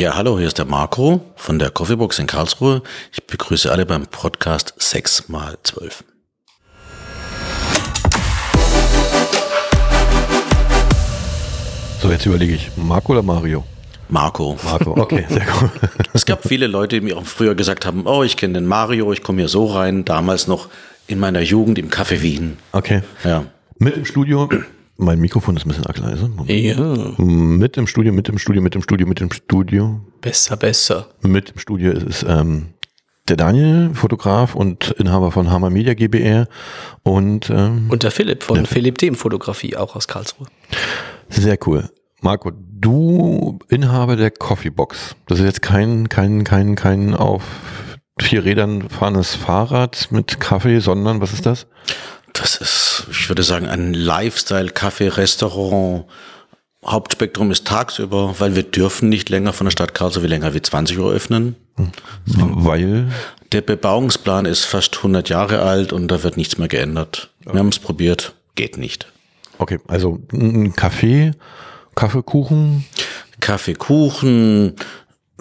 Ja, hallo, hier ist der Marco von der Coffeebox in Karlsruhe. Ich begrüße alle beim Podcast 6x12. So, jetzt überlege ich, Marco oder Mario? Marco. Marco, okay, sehr gut. Es gab viele Leute, die mir auch früher gesagt haben, oh, ich kenne den Mario, ich komme hier so rein, damals noch in meiner Jugend im Café Wien. Okay. Ja. Mit im Studio, mein Mikrofon ist ein bisschen leise. Ja, Mit im Studio, mit im Studio, mit im Studio, mit im Studio. besser, besser. Mit im Studio ist ähm, der Daniel, Fotograf und Inhaber von Hammer Media GbR und ähm, Und der Philipp von Philipp Dem Fotografie, auch aus Karlsruhe. sehr cool. Marco, du Inhaber der Coffeebox. Das ist jetzt kein, kein, kein, kein auf vier Rädern fahrendes Fahrrad mit Kaffee, sondern was ist das? Das ist, ich würde sagen, ein Lifestyle-Café, Restaurant. Hauptspektrum ist tagsüber, weil wir dürfen nicht länger von der Stadt Karlsruhe länger wie 20 Uhr öffnen. Weil Der Bebauungsplan ist fast 100 Jahre alt und da wird nichts mehr geändert. Wir haben es probiert, geht nicht. Okay, also ein Kaffee, Kaffeekuchen. Kaffee, Kuchen.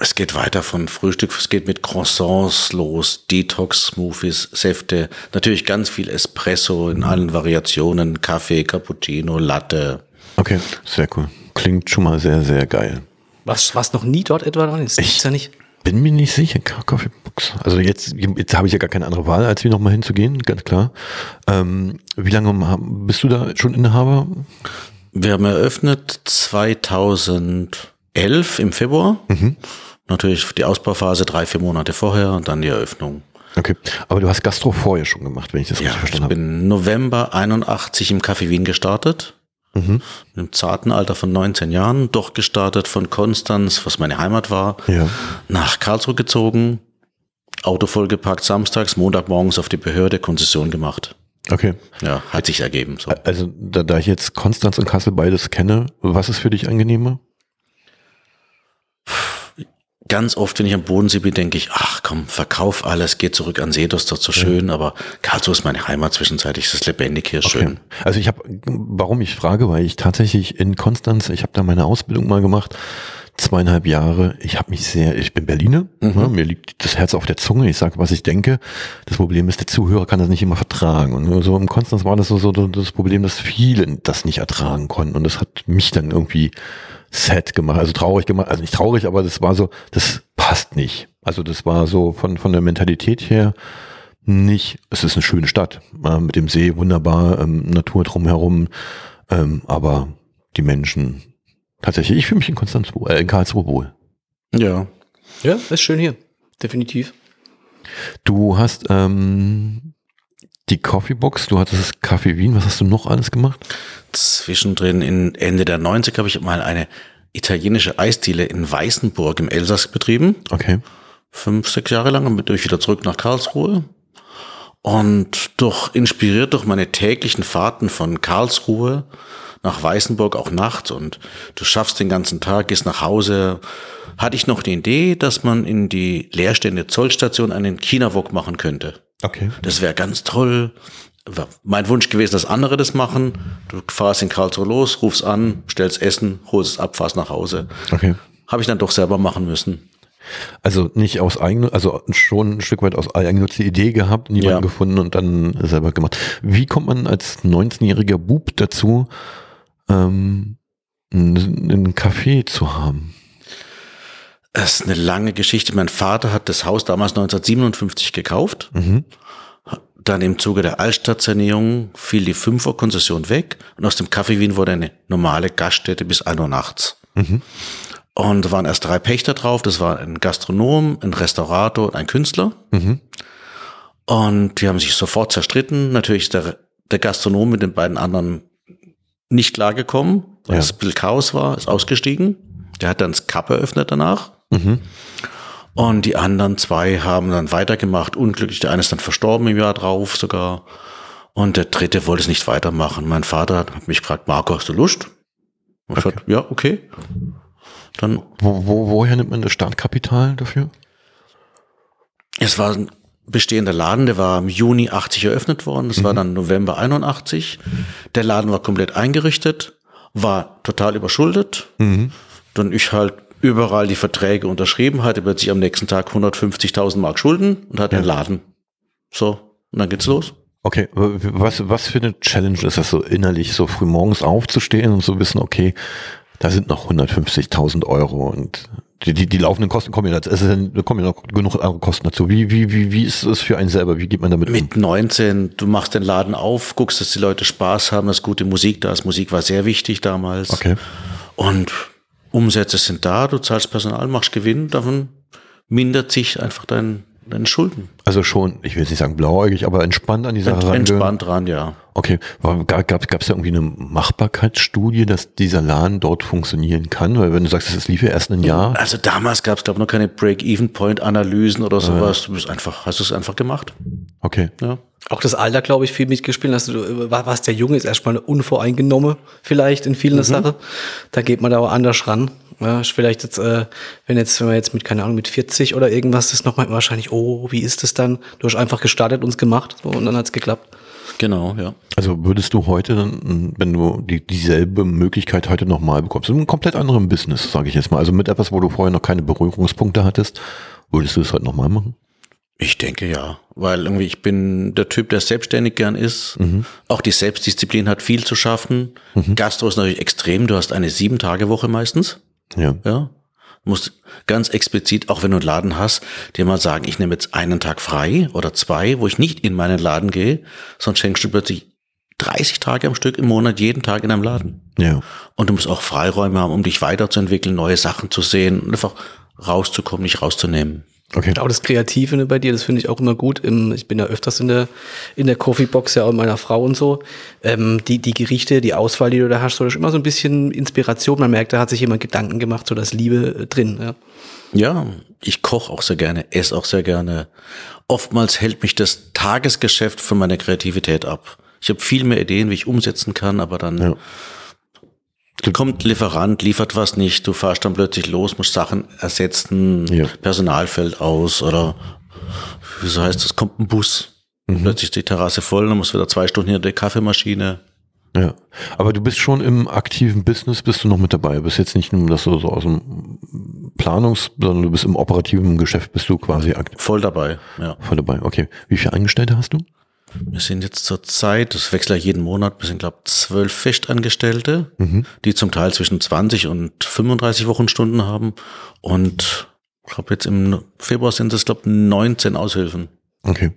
Es geht weiter von Frühstück, es geht mit Croissants los, Detox-Smoothies, Säfte, natürlich ganz viel Espresso in allen Variationen, Kaffee, Cappuccino, Latte. Okay, sehr cool. Klingt schon mal sehr, sehr geil. Was, was noch nie dort etwa dran ist? Ich- ja nicht. Bin mir nicht sicher, Ka- Coffeebox. Also jetzt, jetzt habe ich ja gar keine andere Wahl, als wie nochmal hinzugehen, ganz klar. Ähm, wie lange bist du da schon Inhaber? Wir haben eröffnet 2011 im Februar. Natürlich die Ausbauphase drei, vier Monate vorher und dann die Eröffnung. Okay, aber du hast Gastro vorher schon gemacht, wenn ich das Ja, richtig ich verstanden habe. bin November 81 im Café Wien gestartet. Mhm. Im zarten Alter von 19 Jahren, doch gestartet von Konstanz, was meine Heimat war, Ja. nach Karlsruhe gezogen, Auto vollgepackt samstags, Montagmorgens auf die Behörde, Konzession gemacht. Okay. Ja, hat sich ergeben. So. Also da, da ich jetzt Konstanz und Kassel beides kenne, was ist für dich angenehmer? Ganz oft, wenn ich am Bodensee bin, denke ich, ach komm, verkauf alles, geh zurück an See, das ist doch so schön, aber Karlsruhe ist meine Heimat zwischenzeitlich, es ist lebendig hier, schön. Also ich habe, warum ich frage, weil ich tatsächlich in Konstanz, ich habe da meine Ausbildung mal gemacht, zweieinhalb Jahre. Ich habe mich sehr, ich bin Berliner, ne, mir liegt das Herz auf der Zunge. Ich sage, was ich denke. Das Problem ist, der Zuhörer kann das nicht immer vertragen. Und so im Konstanz war das so, so das Problem, dass viele das nicht ertragen konnten. Und das hat mich dann irgendwie sad gemacht, also traurig gemacht. Also nicht traurig, aber das war so, das passt nicht. Also das war so von von der Mentalität her nicht, es ist eine schöne Stadt, äh, mit dem See wunderbar, ähm, Natur drumherum, ähm, aber die Menschen, tatsächlich, ich fühle mich in Konstanz, wohl, äh, in Karlsruhe wohl. Ja. Ja, ist schön hier. Definitiv. Du hast ähm, die Coffeebox, du hattest das Café Wien, was hast du noch alles gemacht? Zwischendrin in Ende der 90 habe ich mal eine italienische Eisdiele in Weißenburg im Elsass betrieben. Okay. Fünf, sechs Jahre lang, dann bin ich wieder zurück nach Karlsruhe. Und durch, inspiriert durch meine täglichen Fahrten von Karlsruhe nach Weißenburg auch nachts und du schaffst den ganzen Tag, gehst nach Hause, hatte ich noch die Idee, dass man in die leerstehende Zollstation einen China-Wok machen könnte. Okay. Das wäre ganz toll. War mein Wunsch gewesen, dass andere das machen. Du fahrst in Karlsruhe los, rufst an, stellst Essen, holst es ab, fahrst nach Hause. Okay. Habe ich dann doch selber machen müssen. Also nicht aus eigener, also schon ein Stück weit aus Eigennutz die Idee gehabt, niemanden Ja. gefunden und dann selber gemacht. Wie kommt man als 19-jähriger Bub dazu, ähm, einen Café zu haben? Das ist eine lange Geschichte. Mein Vater hat das Haus damals 1957 gekauft. Mhm. Dann im Zuge der Altstadtsanierung fiel die 5 Uhr Konzession weg und aus dem Café Wien wurde eine normale Gaststätte bis 1 Uhr nachts. Und da waren erst drei Pächter drauf. Das war ein Gastronom, ein Restaurator und ein Künstler. Und die haben sich sofort zerstritten. Natürlich ist der, der Gastronom mit den beiden anderen nicht klargekommen, weil Ja. es ein bisschen Chaos war, ist ausgestiegen. Der hat dann das Cup eröffnet danach. Und die anderen zwei haben dann weitergemacht. Unglücklich, der eine ist dann verstorben im Jahr drauf sogar. Und der dritte wollte es nicht weitermachen. Mein Vater hat mich gefragt, Marco, hast du Lust? Und ich sagte, ja, okay. Dann, Wo, wo, woher nimmt man das Startkapital dafür? es war ein bestehender Laden, der war im Juni 80 eröffnet worden. Das war dann November 81. Der Laden war komplett eingerichtet, war total überschuldet. Dann ich halt überall die Verträge unterschrieben, hatte plötzlich am nächsten Tag 150.000 Mark Schulden und hat Ja. einen Laden. So, und dann geht's los. Okay, was, was für eine Challenge ist das so innerlich, so früh morgens aufzustehen und zu wissen, okay, da sind noch 150.000 Euro und die, die, die laufenden Kosten kommen ja, dazu. es da kommen ja noch genug andere Kosten dazu. Wie, wie, wie, wie ist es für einen selber? Wie geht man damit um? Mit 19, du machst den Laden auf, guckst, dass die Leute Spaß haben, dass gute Musik da ist. Musik war sehr wichtig damals. Okay. Und Umsätze sind da, du zahlst Personal, machst Gewinn, davon mindert sich einfach dein, deine Schulden. Also schon, ich will jetzt nicht sagen blauäugig, aber entspannt an die Sache range- Entspannt dran, ja. Okay, gab es da irgendwie eine Machbarkeitsstudie, dass dieser Laden dort funktionieren kann? Weil wenn du sagst, es lief ja erst ein Jahr. Also damals gab es, glaube ich, noch keine Break-Even-Point-Analysen oder sowas. Du bist einfach, hast es einfach gemacht. Okay. Ja. Auch das Alter, glaube ich, viel mitgespielt. Hast du, äh, war- warst der Junge, ist erstmal unvoreingenommen, vielleicht in vielen Sachen. Da geht man da auch anders ran. Ja, vielleicht jetzt, äh, wenn jetzt, wenn man jetzt mit, keine Ahnung, mit 40 oder irgendwas ist, nochmal wahrscheinlich, oh, wie ist das dann? Du hast einfach gestartet und es gemacht so, und dann hat's geklappt. Genau, ja. Also würdest du heute, dann, wenn du die, dieselbe Möglichkeit heute nochmal bekommst, in einem komplett anderen Business, sage ich jetzt mal, also mit etwas, wo du vorher noch keine Berührungspunkte hattest, würdest du das heute nochmal machen? Ich denke ja, weil irgendwie ich bin der Typ, der selbstständig gern ist. Auch die Selbstdisziplin hat viel zu schaffen. Gastro ist natürlich extrem. Du hast eine sieben Tage Woche meistens. Ja. Ja. Du musst ganz explizit, auch wenn du einen Laden hast, dir mal sagen, ich nehme jetzt einen Tag frei oder zwei, wo ich nicht in meinen Laden gehe, sonst schenkst du plötzlich 30 Tage am Stück im Monat jeden Tag in einem Laden. Ja. Und du musst auch Freiräume haben, um dich weiterzuentwickeln, neue Sachen zu sehen und einfach rauszukommen, nicht rauszunehmen. Okay. Auch das Kreative ne, bei dir, das finde ich auch immer gut. Im, ich bin ja öfters in der, in der Coffeebox, ja, auch mit meiner Frau und so. Ähm, die, die Gerichte, die Auswahl, die du da hast, so, das ist immer so ein bisschen Inspiration. Man merkt, da hat sich jemand Gedanken gemacht, so das Liebe äh, drin. Ja. Ja, ich koche auch sehr gerne, esse auch sehr gerne. Oftmals hält mich das Tagesgeschäft von meiner Kreativität ab. Ich habe viel mehr Ideen, wie ich umsetzen kann, aber dann Ja. Kommt Lieferant, liefert was nicht, du fahrst dann plötzlich los, musst Sachen ersetzen, Ja. Personal fällt aus oder wieso heißt das, kommt ein Bus, plötzlich ist die Terrasse voll, dann musst du wieder zwei Stunden hinter der Kaffeemaschine. Ja. Aber du bist schon im aktiven Business, bist du noch mit dabei. Du bist jetzt nicht nur, dass du so aus dem Planungs-, sondern du bist im operativen Geschäft, bist du quasi aktiv. Voll dabei, ja. Voll dabei. Okay. Wie viele Angestellte hast du? Wir sind jetzt zur Zeit, das wechselt ja jeden Monat, wir sind, glaube zwölf Festangestellte, die zum Teil zwischen 20 und 35 Wochenstunden haben. Und ich glaube, jetzt im Februar sind es, glaube 19 Aushilfen. Okay.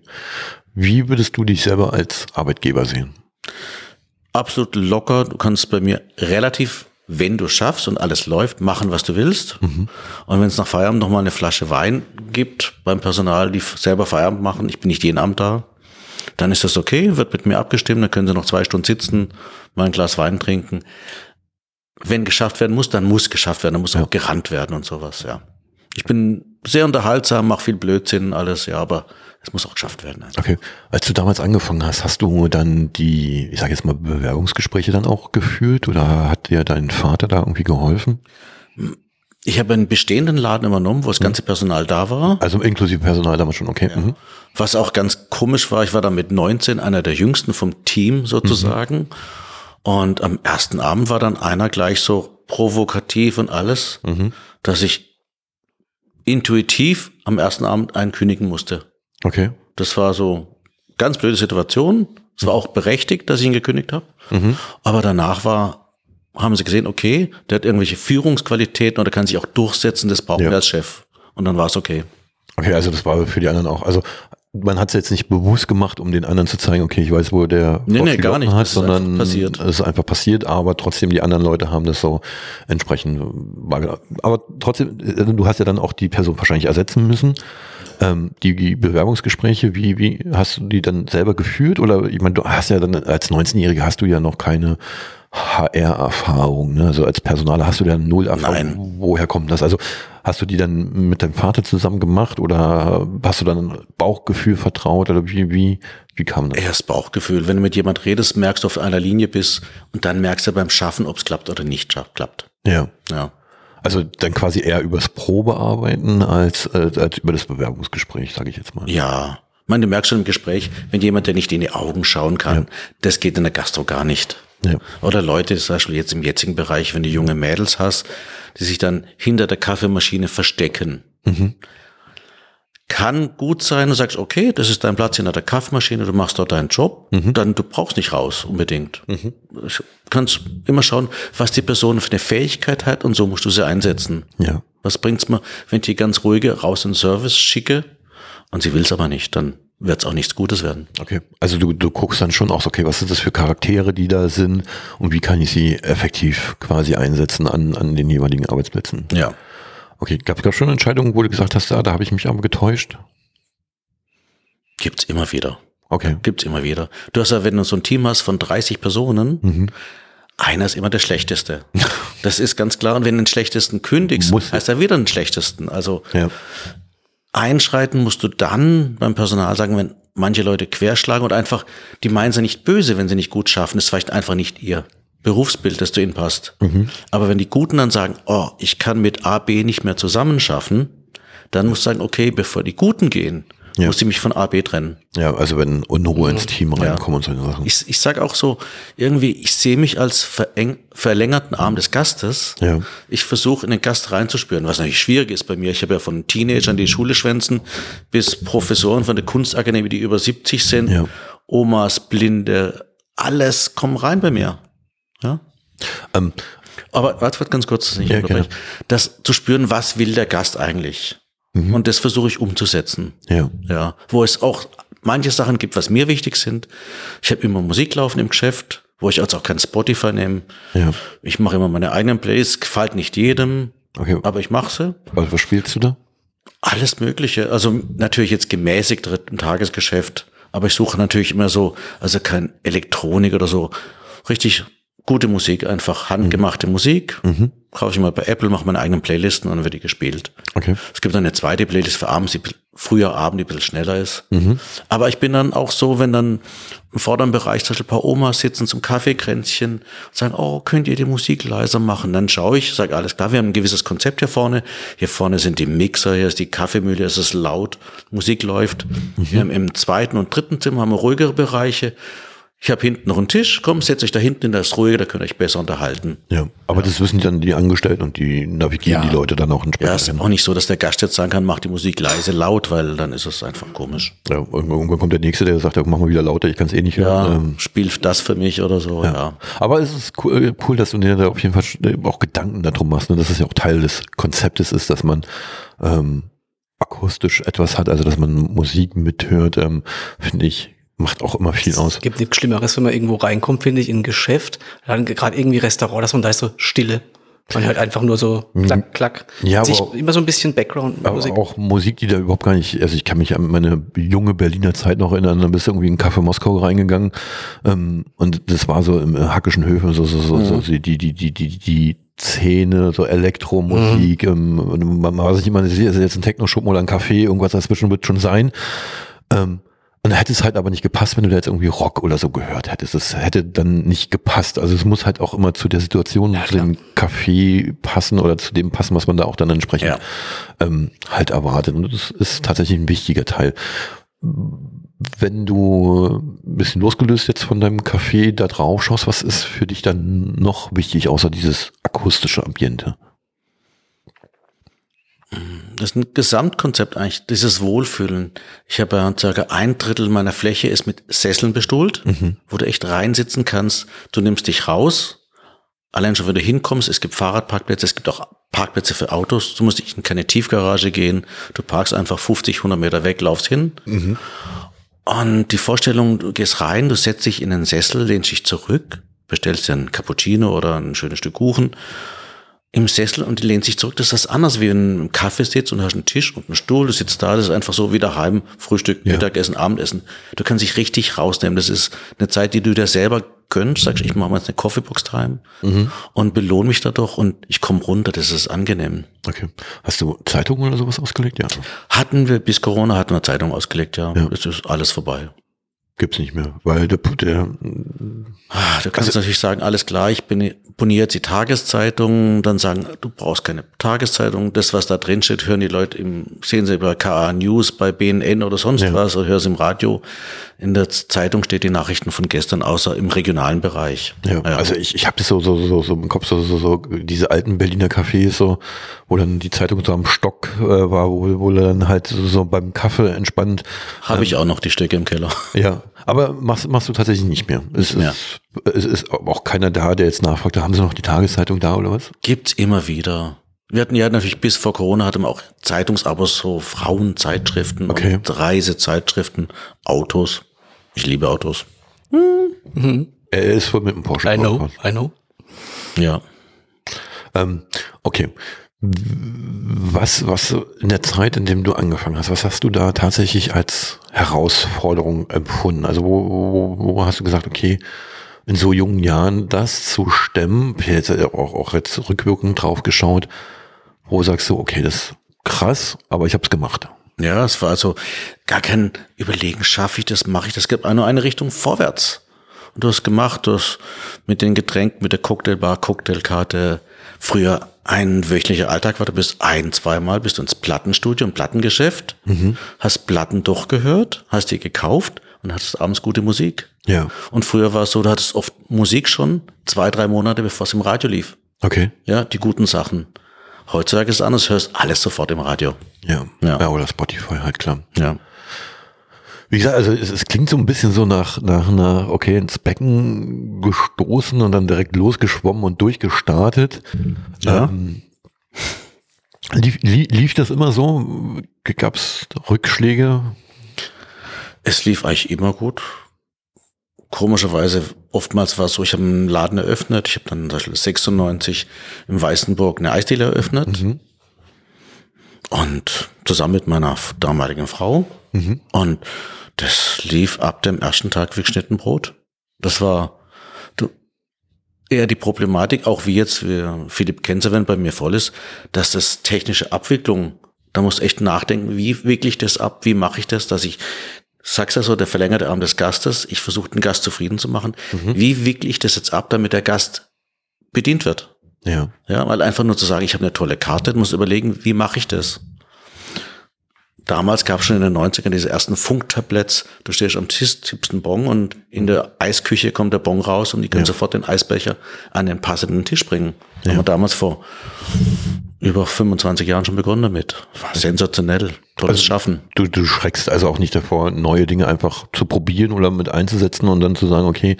Wie würdest du dich selber als Arbeitgeber sehen? Absolut locker. Du kannst bei mir relativ, wenn du schaffst und alles läuft, machen, was du willst. Und wenn es nach Feierabend noch mal eine Flasche Wein gibt beim Personal, die selber Feierabend machen, ich bin nicht jeden Abend da, dann ist das okay, wird mit mir abgestimmt, dann können sie noch zwei Stunden sitzen, mal ein Glas Wein trinken. Wenn geschafft werden muss, dann muss geschafft werden, dann muss auch gerannt werden und sowas, ja. Ich bin sehr unterhaltsam, mache viel Blödsinn, alles, ja, aber es muss auch geschafft werden. Also. Okay. Als du damals angefangen hast, hast du dann die, ich sage jetzt mal, Bewerbungsgespräche dann auch geführt oder hat dir dein Vater da irgendwie geholfen? Ich habe einen bestehenden Laden übernommen, wo das ganze Personal da war. Also inklusive Personal damals schon, okay. Mhm. Was auch ganz komisch war, ich war da mit 19 einer der jüngsten vom Team sozusagen. Und am ersten Abend war dann einer gleich so provokativ und alles, dass ich intuitiv am ersten Abend einen kündigen musste. Okay. Das war so ganz blöde Situation. Es war auch berechtigt, dass ich ihn gekündigt habe. Aber danach war, haben sie gesehen, okay, der hat irgendwelche Führungsqualitäten oder kann sich auch durchsetzen, das brauchen Ja. wir als Chef. Und dann war es okay. Okay, also das war für die anderen auch. Also man hat es jetzt nicht bewusst gemacht, um den anderen zu zeigen, okay, ich weiß, wo der Nee, nee, gar nicht. hat, ist sondern es ist einfach passiert, aber trotzdem die anderen Leute haben das so entsprechend. Aber trotzdem, äh, du hast ja dann auch die Person wahrscheinlich ersetzen müssen. Ähm, die, die Bewerbungsgespräche, wie, wie hast du die dann selber geführt? Oder ich meine, du hast ja dann als 19-Jähriger hast du ja noch keine HR-Erfahrung, ne? Also als Personaler hast du ja null Erfahrung. Nein. Woher kommt das? Also hast du die dann mit deinem Vater zusammen gemacht oder hast du dann Bauchgefühl vertraut oder wie, wie, wie kam das? Erst Bauchgefühl. Wenn du mit jemand redest, merkst du auf einer Linie bist und dann merkst du beim Schaffen, ob es klappt oder nicht klappt. Ja. Ja. Also dann quasi eher übers Probearbeiten als, als, als über das Bewerbungsgespräch, sage ich jetzt mal. Ja. Ich meine, du merkst schon im Gespräch, wenn jemand, der nicht in die Augen schauen kann, das geht in der Gastro gar nicht. Ja. Oder Leute, zum Beispiel jetzt im jetzigen Bereich, wenn du junge Mädels hast, die sich dann hinter der Kaffeemaschine verstecken. Kann gut sein, du sagst, okay, das ist dein Platz hinter der Kaffeemaschine, du machst dort deinen Job, dann du brauchst nicht raus unbedingt. Du kannst immer schauen, was die Person für eine Fähigkeit hat und so musst du sie einsetzen. Ja. Was bringt's mir, wenn ich die ganz ruhige raus in den Service schicke und sie will's aber nicht, dann wird's auch nichts Gutes werden. Okay. Also du, du guckst dann schon auch, okay, was sind das für Charaktere, die da sind und wie kann ich sie effektiv quasi einsetzen an, an den jeweiligen Arbeitsplätzen? Ja. Okay, gab es schon Entscheidungen, wo du gesagt hast, ah, da habe ich mich aber getäuscht? Gibt's immer wieder. Okay. Gibt's immer wieder. Du hast ja, wenn du so ein Team hast von 30 Personen, Mhm. einer ist immer der Schlechteste. Das ist ganz klar. Und wenn du den Schlechtesten kündigst, Muss- heißt er wieder den Schlechtesten. Also Ja. Einschreiten musst du dann beim Personal sagen, wenn manche Leute querschlagen und einfach, die meinen sie nicht böse, wenn sie nicht gut schaffen. Das ist vielleicht einfach nicht ihr Berufsbild, das zu ihnen passt. Mhm. Aber wenn die Guten dann sagen, oh, ich kann mit A, B nicht mehr zusammenschaffen, dann musst du sagen, okay, bevor die Guten gehen, Ja. muss ich mich von A, B trennen. Ja, also wenn Unruhe ins Team reinkommt und solche Sachen. Ich, ich sage auch so, irgendwie, ich sehe mich als vereng, verlängerten Arm des Gastes. Ja. Ich versuche in den Gast reinzuspüren, was natürlich schwierig ist bei mir. Ich habe ja von Teenagern, die Schule schwänzen, bis Professoren von der Kunstakademie, die über 70 sind, Ja. Omas, Blinde, alles kommt rein bei mir. Ja. Ähm, Aber warte, warte ganz kurz, nicht Ja. Das zu spüren, was will der Gast eigentlich? Und das versuche ich umzusetzen. ja. Ja, wo es auch manche Sachen gibt, was mir wichtig sind. Ich habe immer Musik laufen im Geschäft, wo ich also auch kein Spotify nehme. Ja. Ich mache immer meine eigenen Plays, gefällt nicht jedem, Okay. aber ich mache sie. Was, was spielst du da? Alles Mögliche. Also natürlich jetzt gemäßigt im Tagesgeschäft, aber ich suche natürlich immer so, also kein Elektronik oder so, richtig gute Musik, einfach handgemachte Musik. Kaufe ich mal bei Apple, mache meine eigenen Playlisten und dann wird die gespielt. Okay. Es gibt dann eine zweite Playlist für abends, die früher Abend, die ein bisschen schneller ist. Aber ich bin dann auch so, wenn dann im vorderen Bereich zum Beispiel ein paar Omas sitzen zum Kaffeekränzchen und sagen, oh, könnt ihr die Musik leiser machen? Dann schaue ich, sage, alles klar, wir haben ein gewisses Konzept hier vorne. Hier vorne sind die Mixer, hier ist die Kaffeemühle, es ist laut, Musik läuft. Wir haben im zweiten und dritten Zimmer haben wir ruhigere Bereiche. Ich habe hinten noch einen Tisch, komm, setzt euch da hinten in das Ruhige, da könnt ihr euch besser unterhalten. Ja. Aber das wissen dann die Angestellten und die navigieren Ja. die Leute dann auch Ja, entsprechend. ist auch nicht so, dass der Gast jetzt sagen kann, mach die Musik leise, laut, weil dann ist es einfach komisch. Ja, irgendwann kommt der Nächste, der sagt, ja, mach mal wieder lauter, ich kann es eh nicht Ja, hören. Ähm, spiel das für mich oder so, ja. Aber es ist cool, äh, cool, dass du dir da auf jeden Fall äh, auch Gedanken darum machst, ne? dass es ja auch Teil des Konzeptes ist, dass man ähm, akustisch etwas hat, also dass man Musik mithört, ähm, finde ich, macht auch immer viel aus. Es gibt nichts Schlimmeres, wenn man irgendwo reinkommt, finde ich, in ein Geschäft, dann gerade irgendwie Restaurant, dass man da ist so Stille. Man hört einfach nur so klack, klack. Mhm. Ja, Sich aber auch- immer so ein bisschen Background-Musik. Aber auch Musik, die da überhaupt gar nicht, also ich kann mich an meine junge Berliner Zeit noch erinnern, dann bist du irgendwie in Café Moskau reingegangen ähm, und das war so im äh, Hackischen Höfe, so, so, so, so die, die, die, die, die, Szene, so Elektromusik, ähm, und man sich immer sicher, ist jetzt ein Techno-Schuppen oder ein Café, irgendwas dazwischen wird schon sein. Ähm, und dann hätte es halt aber nicht gepasst, wenn du da jetzt irgendwie Rock oder so gehört hättest. Es hätte dann nicht gepasst. Also es muss halt auch immer zu der Situation, zu dem Café passen oder zu dem passen, was man da auch dann entsprechend Ja. ähm, halt erwartet. Und das ist tatsächlich ein wichtiger Teil. Wenn du ein bisschen losgelöst jetzt von deinem Café da drauf schaust, was ist für dich dann noch wichtig, außer dieses akustische Ambiente? Das ist ein Gesamtkonzept eigentlich, dieses Wohlfühlen. Ich habe ja circa ein Drittel meiner Fläche ist mit Sesseln bestuhlt, wo du echt reinsitzen kannst. Du nimmst dich raus. Allein schon, wenn du hinkommst, es gibt Fahrradparkplätze, es gibt auch Parkplätze für Autos. Du musst nicht in keine Tiefgarage gehen. Du parkst einfach 50, 100 Meter weg, laufst hin. Und die Vorstellung, du gehst rein, du setzt dich in den Sessel, lehnst dich zurück, bestellst dir einen Cappuccino oder ein schönes Stück Kuchen im Sessel und die lehnt sich zurück. Das ist anders wie wenn du im Kaffee sitzt und hast einen Tisch und einen Stuhl, du sitzt da, das ist einfach so wie daheim, Frühstück, Ja. Mittagessen, Abendessen. Du kannst dich richtig rausnehmen. Das ist eine Zeit, die du dir selber gönnst. Sagst, ich mache mal jetzt eine Coffeebox time und belohne mich dadurch und ich komme runter. Das ist angenehm. Okay. Hast du Zeitungen oder sowas ausgelegt? Ja. Hatten wir bis Corona hatten wir Zeitung ausgelegt, ja. Ja. Es ist alles vorbei. Gibt's nicht mehr, weil der, der Ah, Du kannst natürlich sagen, alles klar, ich bin abonniere jetzt die Tageszeitung, dann sagen, du brauchst keine Tageszeitung, das, was da drin steht, hören die Leute im, sehen sie bei KA News, bei BNN oder sonst Ja. was, oder hören sie im Radio. In der Zeitung steht die Nachrichten von gestern, außer im regionalen Bereich. Ja, also ich, ich habe das so, so, so, so im Kopf, so, so, so diese alten Berliner Cafés, so, wo dann die Zeitung so am Stock äh, war, wo, wo dann halt so, so beim Kaffee entspannt. Habe ich auch noch die Stücke im Keller. Ja, aber machst, machst du tatsächlich nicht mehr. Es, mehr. Ist, es ist auch keiner da, der jetzt nachfragt, haben sie noch die Tageszeitung da oder was? Gibt's immer wieder. Wir hatten ja natürlich bis vor Corona hatten wir auch Zeitungsabos, so Frauenzeitschriften Okay. und Reisezeitschriften, Autos. Ich liebe Autos. Er ist wohl mit dem Porsche. I know. I know. Ja. Ähm, okay. Was, was in der Zeit, in dem du angefangen hast, was hast du da tatsächlich als Herausforderung empfunden? Also wo, wo, wo hast du gesagt, okay, in so jungen Jahren das zu stemmen, ich jetzt auch, auch jetzt rückwirkend drauf geschaut, wo sagst du, okay, das ist krass, aber ich habe es gemacht. Ja, es war also gar kein Überlegen, schaffe ich das, mache ich das. Es gibt nur eine Richtung vorwärts. Und du hast gemacht, du hast mit den Getränken, mit der Cocktailbar, Cocktailkarte, früher ein wöchentlicher Alltag war, du bist ein, zweimal, bist du ins Plattenstudio, im Plattengeschäft, hast Platten durchgehört, hast die gekauft und hattest abends gute Musik. Ja. Und früher war es so, du hattest oft Musik schon zwei, drei Monate, bevor es im Radio lief. Okay. Ja, die guten Sachen. Heutzutage ist es anders, hörst alles sofort im Radio. Ja. Ja. ja. oder Spotify halt, klar. Ja. Wie gesagt, also es, es klingt so ein bisschen so nach, nach einer, okay, ins Becken gestoßen und dann direkt losgeschwommen und durchgestartet. Ja. Ähm, lief, lief, lief das immer so? Gab es Rückschläge? Es lief eigentlich immer gut. Komischerweise, oftmals war es so, ich habe einen Laden eröffnet, ich habe dann zum Beispiel 96 im Weißenburg eine Eisdiele eröffnet. Und zusammen mit meiner damaligen Frau. Und das lief ab dem ersten Tag wie geschnitten Brot. Das war du, eher die Problematik, auch wie jetzt, wie Philipp Kenzer, wenn bei mir voll ist, dass das technische Abwicklung, da muss echt nachdenken, wie wickle ich das ab, wie mache ich das, dass ich, sag's ja so, der verlängerte Arm des Gastes, ich versuche den Gast zufrieden zu machen, wie wickle ich das jetzt ab, damit der Gast bedient wird? Ja. Ja, weil einfach nur zu sagen, ich habe eine tolle Karte, muss überlegen, wie mache ich das? Damals gab es schon in den 90ern diese ersten Funktabletts. Du stehst am Tisch, tippst einen Bon und in der Eisküche kommt der Bon raus und die können Ja. sofort den Eisbecher an den passenden Tisch bringen. Haben wir damals vor über 25 Jahren schon begonnen damit. War sensationell. Tolles Also- Schaffen. Du, du schreckst also auch nicht davor, neue Dinge einfach zu probieren oder mit einzusetzen und dann zu sagen, okay,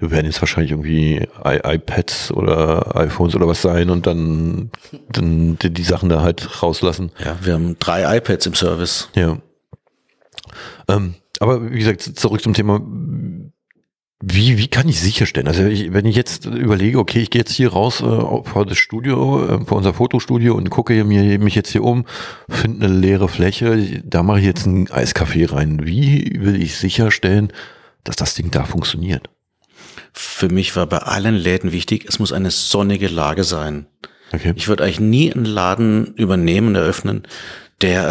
wir werden jetzt wahrscheinlich irgendwie I iPads oder iPhones oder was sein und dann, dann die, die Sachen da halt rauslassen. Ja, wir haben drei iPads im Service. Ja. Ähm, aber wie gesagt, zurück zum Thema. Wie, wie kann ich sicherstellen? Also ich, wenn ich jetzt überlege, okay, ich gehe jetzt hier raus äh, vor das Studio, äh, vor unser Fotostudio und gucke mir, mich jetzt hier um, finde eine leere Fläche, da mache ich jetzt einen Eiskaffee rein. Wie will ich sicherstellen, dass das Ding da funktioniert? Für mich war bei allen Läden wichtig, es muss eine sonnige Lage sein. Okay. Ich würde eigentlich nie einen Laden übernehmen, eröffnen, der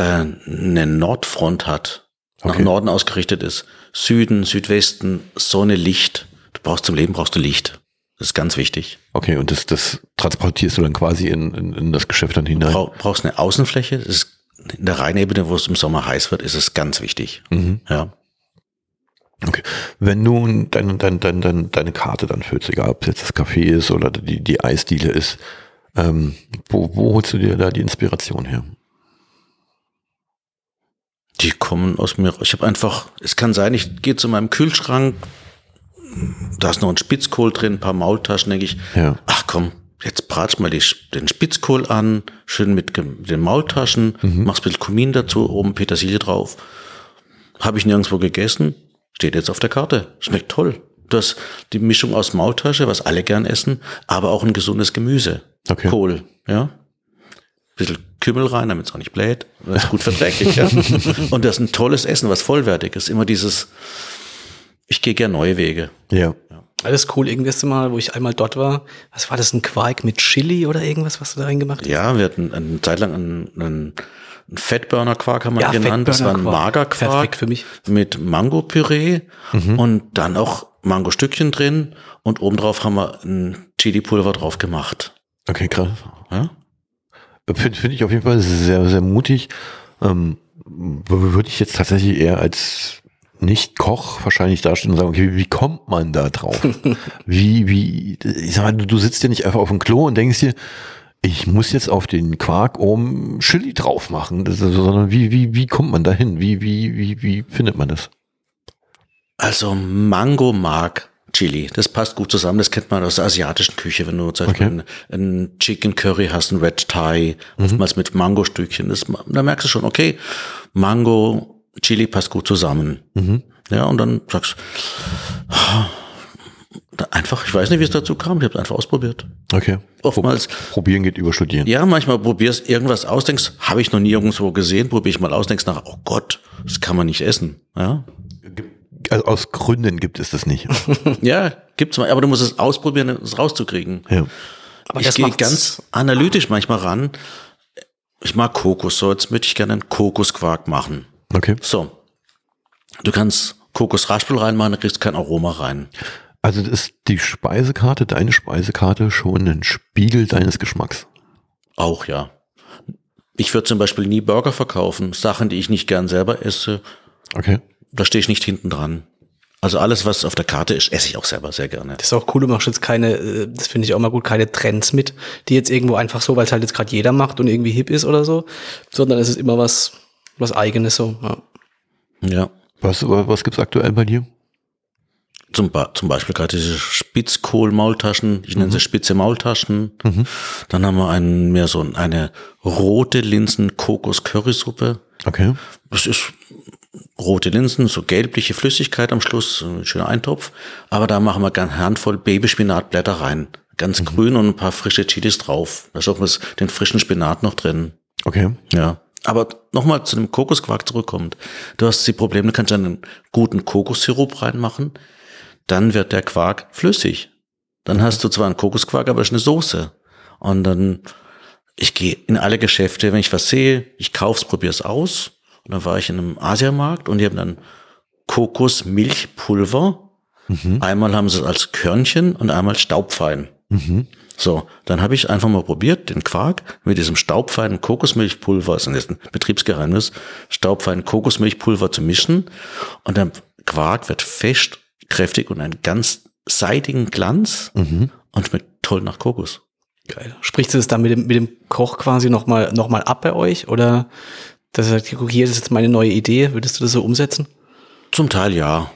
äh, eine Nordfront hat, nach Okay. Norden ausgerichtet ist. Süden, Südwesten, Sonne, Licht. Du brauchst zum Leben brauchst du Licht. Das ist ganz wichtig. Okay, und das, das transportierst du dann quasi in, in, in das Geschäft dann hinein. Brau, brauchst eine Außenfläche. Das ist in der Rheinebene, wo es im Sommer heiß wird, ist es ganz wichtig. Mhm. Ja. Okay. Wenn du deine, deine, deine, deine, deine Karte dann füllst, egal ob es jetzt das Café ist oder die, die Eisdiele ist, ähm, wo, wo holst du dir da die Inspiration her? Die kommen aus mir. Ich habe einfach, es kann sein, ich gehe zu meinem Kühlschrank, da ist noch ein Spitzkohl drin, ein paar Maultaschen, denke ich, Ja. ach komm, jetzt bratsch mal die, den Spitzkohl an, schön mit den Maultaschen, machst ein bisschen Kumin dazu, oben Petersilie drauf. Habe ich nirgendwo gegessen, steht jetzt auf der Karte. Schmeckt toll. Du hast die Mischung aus Maultasche, was alle gern essen, aber auch ein gesundes Gemüse. Okay. Kohl, ja. Bisschen Kümmel rein, damit es auch nicht bläht. Das ist gut verträglich, ja. Und das ist ein tolles Essen, was vollwertig ist. Immer dieses, ich gehe gern neue Wege. Ja. Alles cool. Irgendwas Mal, wo ich einmal dort war, was war das, ein Quark mit Chili oder irgendwas, was du da reingemacht hast? Ja, wir hatten eine Zeit lang einen, einen Ein Fettburner-Quark haben wir Ja, genannt. Das war ein Fettburner-Quark. Perfekt Magerquark für mich. mit Mango-Püree und dann auch Mangostückchen drin und obendrauf haben wir ein Chili-Pulver drauf gemacht. Okay, krass. Ja? Finde find ich auf jeden Fall sehr, sehr mutig. Ähm, würde ich jetzt tatsächlich eher als Nicht-Koch wahrscheinlich dastehen und sagen, okay, wie, kommt man da drauf? wie, wie, ich sag mal, du, du sitzt ja nicht einfach auf dem Klo und denkst dir, ich muss jetzt auf den Quark oben Chili drauf machen, ist, sondern wie, wie, wie kommt man da hin? Wie, wie, wie, wie findet man das? Also Mango Mark Chili, das passt gut zusammen. Das kennt man aus der asiatischen Küche, wenn du zum Beispiel Okay. ein, Chicken Curry hast, ein Red Thai, oftmals mit Mango-Stückchen. Da merkst du schon, okay, Mango Chili passt gut zusammen. Ja, und dann sagst du, einfach, ich weiß nicht, wie es dazu kam, ich habe es einfach ausprobiert. Okay. Oftmals, Probieren geht über Studieren. ja, manchmal probierst irgendwas aus, denkst, habe ich noch nie irgendwo gesehen, probiere ich mal aus, denkst nach, oh Gott, das kann man nicht essen. Ja, Also aus Gründen gibt es das nicht. ja gibt's mal, aber du musst es ausprobieren, es rauszukriegen. ja. Aber ich gehe ganz analytisch manchmal ran. Ich mag Kokos, so jetzt möchte ich gerne einen Kokosquark machen. Okay. So, du kannst Kokosraspel reinmachen, dann kriegst du kein Aroma rein. Also ist die Speisekarte, deine Speisekarte schon ein Spiegel deines Geschmacks. Auch ja. Ich würde zum Beispiel nie Burger verkaufen, Sachen, die ich nicht gern selber esse, Okay. Da stehe ich nicht hinten dran. Also alles, was auf der Karte ist, esse ich auch selber sehr gerne. Das ist auch cool, du machst jetzt keine, äh, das finde ich auch mal gut, keine Trends mit, die jetzt irgendwo einfach so, weil es halt jetzt gerade jeder macht und irgendwie hip ist oder so, sondern es ist immer was, was eigenes so. Ja. Ja. Was, was gibt's aktuell bei dir? Zum, Ba- zum Beispiel gerade diese Spitzkohl-Maultaschen, ich nenne sie spitze Maultaschen. Dann haben wir einen, mehr so eine rote Linsen-Kokos-Currysuppe. Okay. Das ist rote Linsen, so gelbliche Flüssigkeit am Schluss, ein schöner Eintopf. Aber da machen wir ganz handvoll Babyspinatblätter rein. Ganz grün und ein paar frische Chilis drauf. Da auch was, den frischen Spinat noch drin. Okay. Ja. Aber nochmal zu dem Kokosquark zurückkommt. Du hast die Probleme, du kannst einen guten Kokossirup reinmachen, dann wird der Quark flüssig. Dann hast du zwar einen Kokosquark, aber es ist eine Soße. Und dann, ich gehe in alle Geschäfte, wenn ich was sehe, ich kauf's, probier's aus. Und dann war ich in einem Asiamarkt und die haben dann Kokosmilchpulver. Einmal haben sie es als Körnchen und einmal staubfein. So, dann habe ich einfach mal probiert, den Quark mit diesem staubfeinen Kokosmilchpulver, das ist jetzt ein Betriebsgeheimnis, staubfeinen Kokosmilchpulver zu mischen und der Quark wird fest, kräftig und einen ganz seidigen Glanz und schmeckt toll nach Kokos. Geil. Sprichst du das dann mit dem, mit dem Koch quasi nochmal noch mal ab bei euch? Oder das ist, halt, guck, hier ist jetzt meine neue Idee, würdest du das so umsetzen? Zum Teil ja.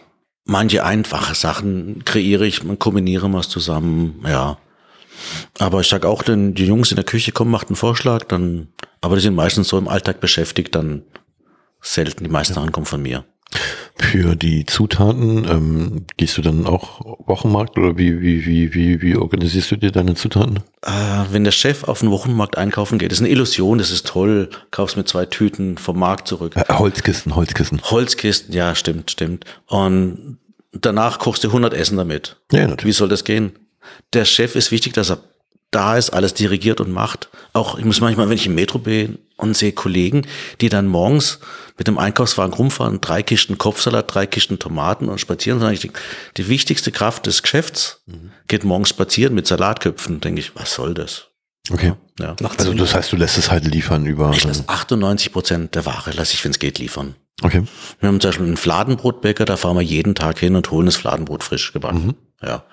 Manche einfache Sachen kreiere ich, man kombiniere was zusammen, ja. Aber ich sag auch, denn die Jungs in der Küche kommen, macht einen Vorschlag, dann, aber die sind meistens so im Alltag beschäftigt, dann selten. Die meisten Sachen kommen von mir. Für die Zutaten ähm, gehst du dann auch Wochenmarkt oder wie, wie, wie, wie, wie organisierst du dir deine Zutaten? Äh, wenn der Chef auf den Wochenmarkt einkaufen geht, ist eine Illusion, das ist toll. Kaufst mit zwei Tüten vom Markt zurück. Äh, Holzkisten, Holzkisten. Holzkisten, ja, stimmt, stimmt. Und danach kochst du 100 Essen damit. Ja, natürlich. Wie soll das gehen? Der Chef ist wichtig, dass er da ist, alles dirigiert und macht. Auch, ich muss manchmal, wenn ich im Metro bin und sehe Kollegen, die dann morgens mit dem Einkaufswagen rumfahren, drei Kisten Kopfsalat, drei Kisten Tomaten und spazieren, sage ich, die wichtigste Kraft des Geschäfts geht morgens spazieren mit Salatköpfen. Denke ich, was soll das? Okay. Ja. Also das heißt, du lässt es halt liefern über. Ich lasse 98 Prozent der Ware, lasse ich, wenn es geht, liefern. Okay. Wir haben zum Beispiel einen Fladenbrotbäcker, da fahren wir jeden Tag hin und holen das Fladenbrot frisch gebacken. Ja,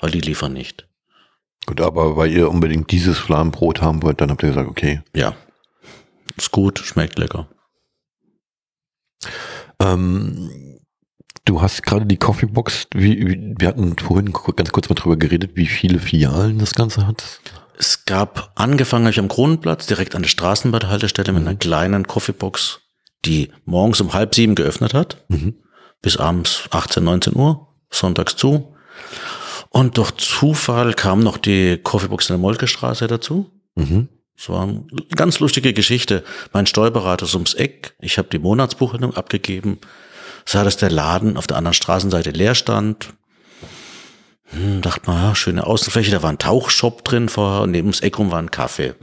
weil die liefern nicht. Gut, aber weil ihr unbedingt dieses Fladenbrot haben wollt, dann habt ihr gesagt, okay. Ja, ist gut, schmeckt lecker. Ähm, du hast gerade die Coffeebox, wie, wir hatten vorhin ganz kurz mal drüber geredet, wie viele Filialen das Ganze hat. Es gab, angefangen habe ich am Kronenplatz, direkt an der Straßenbahnhaltestelle mit einer kleinen Coffeebox, die morgens um halb sieben geöffnet hat, bis abends 18, 19 Uhr, sonntags zu. Und durch Zufall kam noch die Coffeebox in der Molkestraße dazu. Mhm. Es war eine ganz lustige Geschichte. Mein Steuerberater ist ums Eck. Ich habe die Monatsbuchhaltung abgegeben. Sah, dass der Laden auf der anderen Straßenseite leer stand. Hm, dachte mal, ja, schöne Außenfläche. Da war ein Tauchshop drin vorher und neben das Eck rum war ein Kaffee.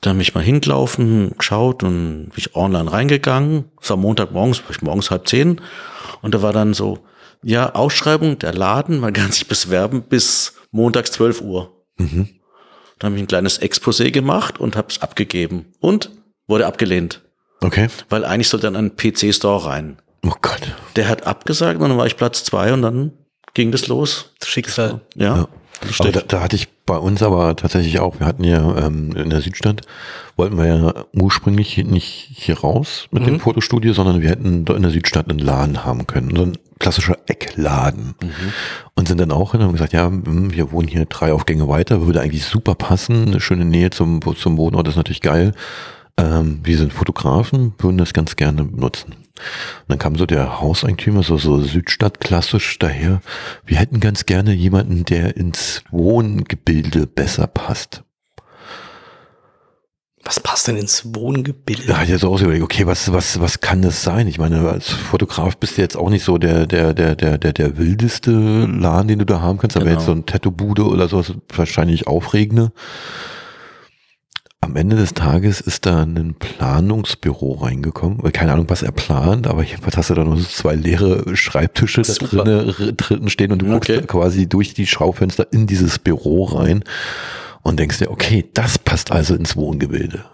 Da bin ich mal hingelaufen, geschaut und bin ich online reingegangen. Es war Montagmorgens, morgens halb zehn. Und da war dann so, ja, Ausschreibung, der Laden, man kann sich bewerben bis montags 12 Uhr. Mhm. Da habe ich ein kleines Exposé gemacht und habe es abgegeben. Und wurde abgelehnt. Okay. Weil eigentlich sollte dann ein PC-Store rein. Oh Gott. Der hat abgesagt und dann war ich Platz zwei und dann ging das los. Schicksal. Ja. Ja. Aber da, da hatte ich bei uns aber tatsächlich auch, wir hatten ja ähm, in der Südstadt, wollten wir ja ursprünglich hier- nicht hier raus mit dem Fotostudio, sondern wir hätten dort in der Südstadt einen Laden haben können. So ein klassischer Eckladen. Und sind dann auch hin und haben gesagt, ja, hm, wir wohnen hier drei Aufgänge weiter, würde eigentlich super passen, eine schöne Nähe zum, zum Wohnort ist natürlich geil. Ähm, wir sind Fotografen, würden das ganz gerne benutzen. Und dann kam so der Hauseigentümer, so, so Südstadt klassisch daher. Wir hätten ganz gerne jemanden, der ins Wohngebilde besser passt. Was passt denn ins Wohngebilde? Da hat er so ausüberlegt, okay, was, was, was kann das sein? Ich meine, als Fotograf bist du jetzt auch nicht so der, der, der, der, der, der wildeste Laden, den du da haben kannst, aber Genau. jetzt so ein Tattoo-Bude oder so ist wahrscheinlich aufregender. Am Ende des Tages ist da ein Planungsbüro reingekommen. Keine Ahnung, was er plant, aber jedenfalls hast du da nur so zwei leere Schreibtische da drinnen drin stehen und du guckst Okay. da quasi durch die Schaufenster in dieses Büro rein und denkst dir, okay, das passt also ins Wohngebilde.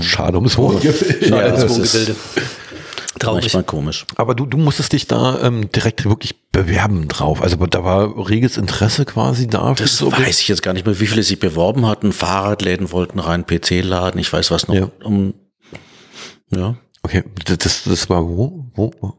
Schade ums Wohngebilde. Ja, Ja, ins das Wohngebilde. Traurig. Manchmal komisch. Aber du, du musstest dich da ähm, direkt wirklich bewerben drauf. Also da war reges Interesse quasi da. Das so- weiß ich jetzt gar nicht mehr, wie viele sich beworben hatten. Fahrradläden wollten rein, PC-Laden, ich weiß was noch. Ja. Um, ja. Okay, das, das, war wo? wo? wo?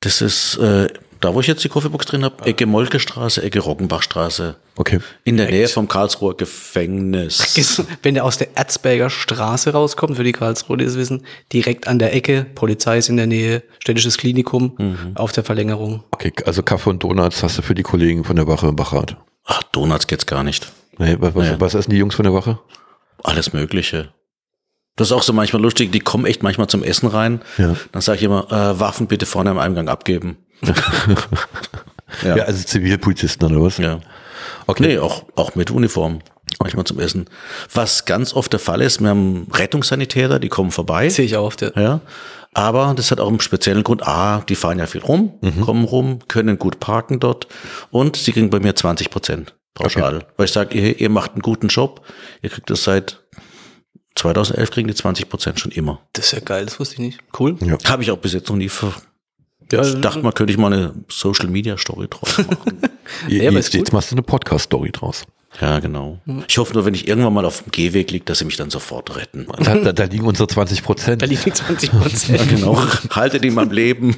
Das ist äh, da, wo ich jetzt die Coffeebox drin habe, Ecke Molkestraße, Ecke Roggenbachstraße. Okay. In der Nähe vom Karlsruher Gefängnis. Wenn der aus der Erzberger Straße rauskommt, für die Karlsruhe, die es wissen, direkt an der Ecke, Polizei ist in der Nähe, städtisches Klinikum auf der Verlängerung. Okay, also Kaffee und Donuts hast du für die Kollegen von der Wache im Bachrad. Ach, Donuts geht's gar nicht. Nee, was, was, Ja. was essen die Jungs von der Wache? Alles Mögliche. Das ist auch so manchmal lustig, die kommen echt manchmal zum Essen rein. Ja. Dann sage ich immer, äh, Waffen bitte vorne am Eingang abgeben. Ja, also Zivilpolizisten oder was? Ja. Okay. Nee, auch, auch mit Uniform. Manchmal zum Essen. Was ganz oft der Fall ist, wir haben Rettungssanitäter, die kommen vorbei. Sehe ich auch auf der. Ja. Aber das hat auch einen speziellen Grund. A, die fahren ja viel rum, kommen rum, können gut parken dort und sie kriegen bei mir 20 Prozent pauschal. Weil ich sage, ihr, ihr macht einen guten Job, ihr kriegt das seit 2011 kriegen die 20 Prozent schon immer. Das ist ja geil, das wusste ich nicht. Cool. Ja. Habe ich auch bis jetzt noch nie ver Ja, ich dachte mal, könnte ich mal eine Social Media Story draus machen. Ja, jetzt, jetzt machst du eine Podcast-Story draus. ja, genau. Ich hoffe nur, wenn ich irgendwann mal auf dem Gehweg liege, dass sie mich dann sofort retten. Da, da, da liegen unsere 20 Prozent. da liegen 20 Prozent. Genau. Haltet ihn am Leben.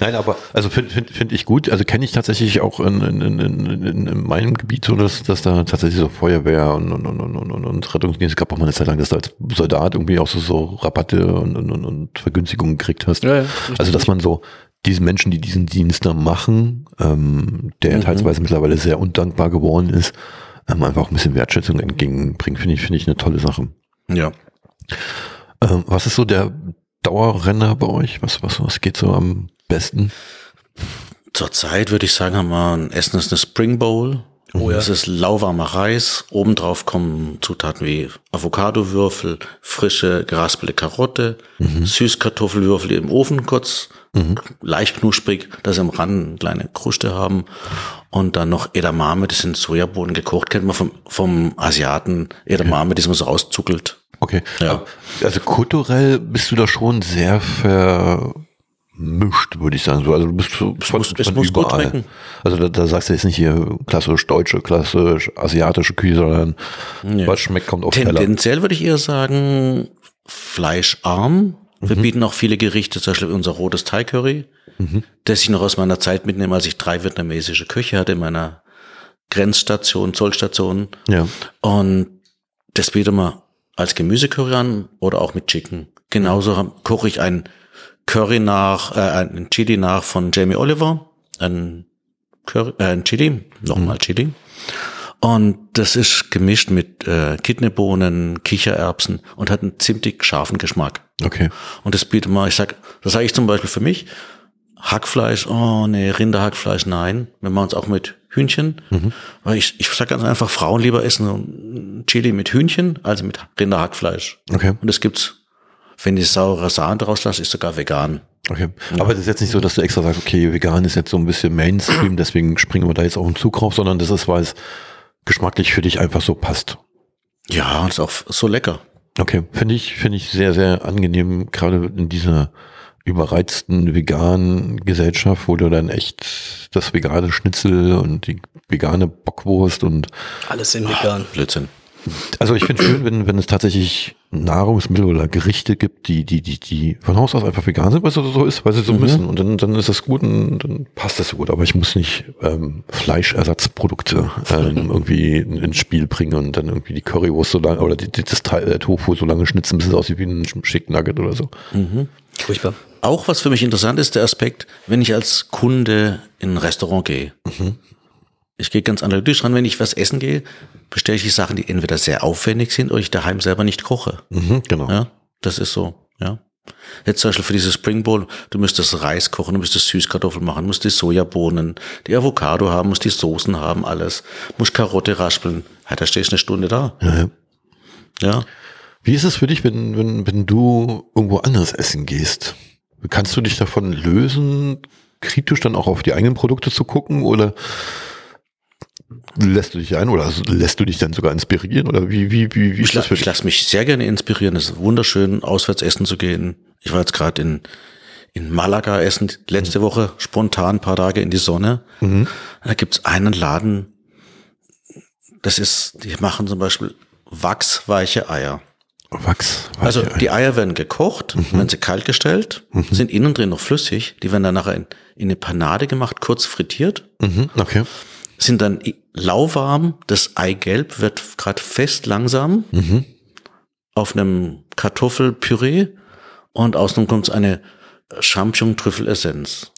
Nein, aber also finde find, find ich gut. Also kenne ich tatsächlich auch in, in, in, in, in meinem Gebiet so, dass, dass da tatsächlich so Feuerwehr und, und, und, und, und, und Rettungsdienst gab auch mal eine Zeit lang, dass du als Soldat irgendwie auch so, so Rabatte und, und, und, und Vergünstigungen gekriegt hast. Ja, ja, also dass man so diesen Menschen, die diesen Dienst da machen, ähm, der Mhm. teilweise mittlerweile sehr undankbar geworden ist, ähm, einfach auch ein bisschen Wertschätzung entgegenbringt, finde ich, finde ich eine tolle Sache. Ja. Ähm, was ist so der Dauerrenner bei euch? Was, was, was geht so am besten? Zurzeit würde ich sagen, haben wir ein Essen ist eine Spring Bowl. Oh ja. Das ist lauwarmer Reis. Obendrauf kommen Zutaten wie Avocadowürfel, frische geraspelte Karotte, Süßkartoffelwürfel die im Ofen kurz leicht knusprig, dass sie am Rand eine kleine Kruste haben. Und dann noch Edamame, das sind Sojabohnen gekocht. Kennt man vom, vom Asiaten. Edamame, das man so rauszuckelt. Okay. Ja. Also kulturell bist du da schon sehr vermischt, würde ich sagen. So, Also du bist von, muss- es muss gut schmecken. Also da, da sagst du jetzt nicht hier klassisch deutsche, klassisch asiatische Küche, sondern was schmeckt, kommt auf Teller. Tendenziell würde ich eher sagen, fleischarm. Wir bieten auch viele Gerichte, zum Beispiel unser rotes Thai-Curry, das ich noch aus meiner Zeit mitnehme, als ich drei vietnamesische Küche hatte in meiner Grenzstation, Zollstation. Ja. Und das bieten wir als Gemüsecurry an oder auch mit Chicken. Genauso koche ich ein Curry nach, äh, ein Chili nach von Jamie Oliver, ein, Curry, äh, ein Chili, nochmal Chili. Und das ist gemischt mit äh, Kidneybohnen, Kichererbsen und hat einen ziemlich scharfen Geschmack. Okay. Und das bietet mal, ich sag, das sage ich zum Beispiel für mich, Hackfleisch, oh nee, Rinderhackfleisch, nein. Wir machen es auch mit Hühnchen. Weil ich, ich sage ganz einfach, Frauen lieber essen so Chili mit Hühnchen als mit Rinderhackfleisch. Okay. Und das gibt's, wenn ich saure Sahne draus lasse, ist sogar vegan. Okay. Aber das ist jetzt nicht so, dass du extra sagst, okay, vegan ist jetzt so ein bisschen Mainstream, deswegen springen wir da jetzt auf den Zug rauf, sondern das ist, weil es geschmacklich für dich einfach so passt. Ja, ist auch so lecker. Okay, finde ich, finde ich sehr, sehr angenehm, gerade in dieser überreizten veganen Gesellschaft, wo du dann echt das vegane Schnitzel und die vegane Bockwurst und Alles in vegan. Blödsinn. Also ich finde schön, wenn, wenn es tatsächlich Nahrungsmittel oder Gerichte gibt, die, die, die, die von Haus aus einfach vegan sind, weil es so ist, weil sie so müssen. Und dann, dann ist das gut und dann passt das so gut. Aber ich muss nicht ähm, Fleischersatzprodukte ähm, irgendwie in- ins Spiel bringen und dann irgendwie die Currywurst so lange oder die, die, das Teil, der Tofu so lange schnitzen, bis es aussieht wie ein Chicken Nugget oder so. Furchtbar. Auch was für mich interessant ist, der Aspekt, wenn ich als Kunde in ein Restaurant gehe. Ich gehe ganz analytisch ran, wenn ich was essen gehe, bestelle ich die Sachen, die entweder sehr aufwendig sind oder ich daheim selber nicht koche. Mhm, genau. Ja, das ist so, ja. Jetzt zum Beispiel für dieses Spring Bowl, du müsstest Reis kochen, du müsstest Süßkartoffeln machen, musst die Sojabohnen, die Avocado haben, musst die Soßen haben, alles, musst Karotte raspeln. Ja, da stehst du eine Stunde da. Ja. Ja. Wie ist es für dich, wenn, wenn, wenn du irgendwo anders essen gehst? Kannst du dich davon lösen, kritisch dann auch auf die eigenen Produkte zu gucken oder lässt du dich ein oder lässt du dich dann sogar inspirieren oder wie, wie, wie, wie Ich, la ich lasse mich sehr gerne inspirieren. Es ist wunderschön, auswärts essen zu gehen. Ich war jetzt gerade in, in Malaga essen, letzte Woche spontan ein paar Tage in die Sonne. Da gibt's einen Laden, das ist, die machen zum Beispiel wachsweiche Eier. Wachs. Also die Eier werden gekocht, werden sie kalt gestellt, sind innen drin noch flüssig, die werden dann nachher in, in eine Panade gemacht, kurz frittiert. Mhm, okay. Sind dann lauwarm, das Eigelb wird gerade fest langsam auf einem Kartoffelpüree und außen kommt eine Champignon-Trüffelessenz.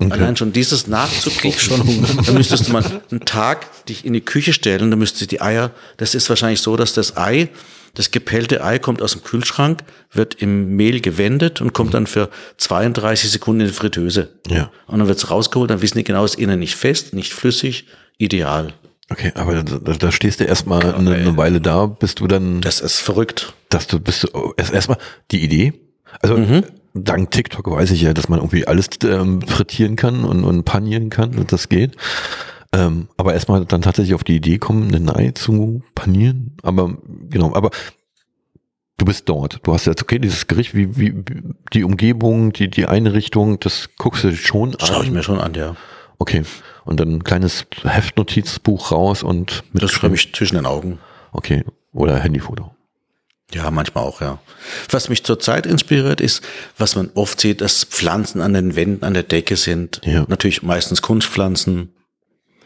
Allein schon dieses nachzukochen, schon Hunger. Da müsstest du mal einen Tag dich in die Küche stellen, da müsstest du die Eier, das ist wahrscheinlich so, dass das Ei, das gepellte Ei kommt aus dem Kühlschrank, wird im Mehl gewendet und kommt dann für 32 Sekunden in die Fritteuse. Ja. Und dann wird's rausgeholt, dann wissen die genau, ist innen nicht fest, nicht flüssig, ideal. Okay, aber da, da, stehst du erstmal eine, eine Weile da, bist du dann, Das ist verrückt. dass du bist du erst erstmal die Idee. Also dank TikTok weiß ich ja, dass man irgendwie alles ähm, frittieren kann und, und panieren kann und das geht. Ähm, aber erstmal dann tatsächlich auf die Idee kommen, ein Ei zu panieren. Aber genau, aber du bist dort. Du hast jetzt, okay, dieses Gericht, wie, wie wie- die Umgebung, die, die Einrichtung, das guckst du schon an. Schaue ich mir schon an, ja. Okay. Und dann ein kleines Heftnotizbuch raus und mit Das schreibe ich zwischen den Augen. Okay. Oder Handyfoto. Ja, manchmal auch, ja. Was mich zurzeit inspiriert ist, was man oft sieht, dass Pflanzen an den Wänden, an der Decke sind. Ja. Natürlich meistens Kunstpflanzen.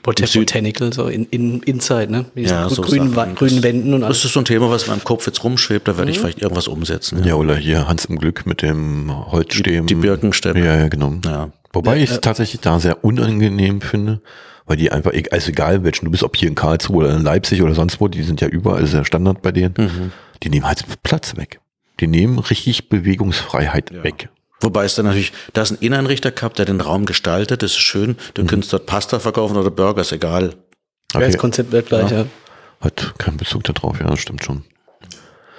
Bot Im Süd- Botanical, so in, in Inside, ne? Mit Ja, so grünen, grünen Wänden und Das alles. ist so ein Thema, was in meinem Kopf jetzt rumschwebt, da werde ich vielleicht irgendwas umsetzen. Ja, oder hier Hans im Glück mit dem Holzstäben. Die Birkenstämme. Ja, ja, genau. Ja. Wobei ich es tatsächlich da sehr unangenehm finde, weil die einfach, e- also egal welchen, du bist ob hier in Karlsruhe oder in Leipzig oder sonst wo, die sind ja überall sehr Standard bei denen, Mhm. die nehmen halt Platz weg. Die nehmen richtig Bewegungsfreiheit weg. Wobei es dann natürlich, da ist ein Inneneinrichter gehabt, der den Raum gestaltet, das ist schön. Mhm. Du kannst dort Pasta verkaufen oder Burger, ist egal. Ja, das Konzept wird gleich, ja. Hat keinen Bezug darauf, ja, das stimmt schon.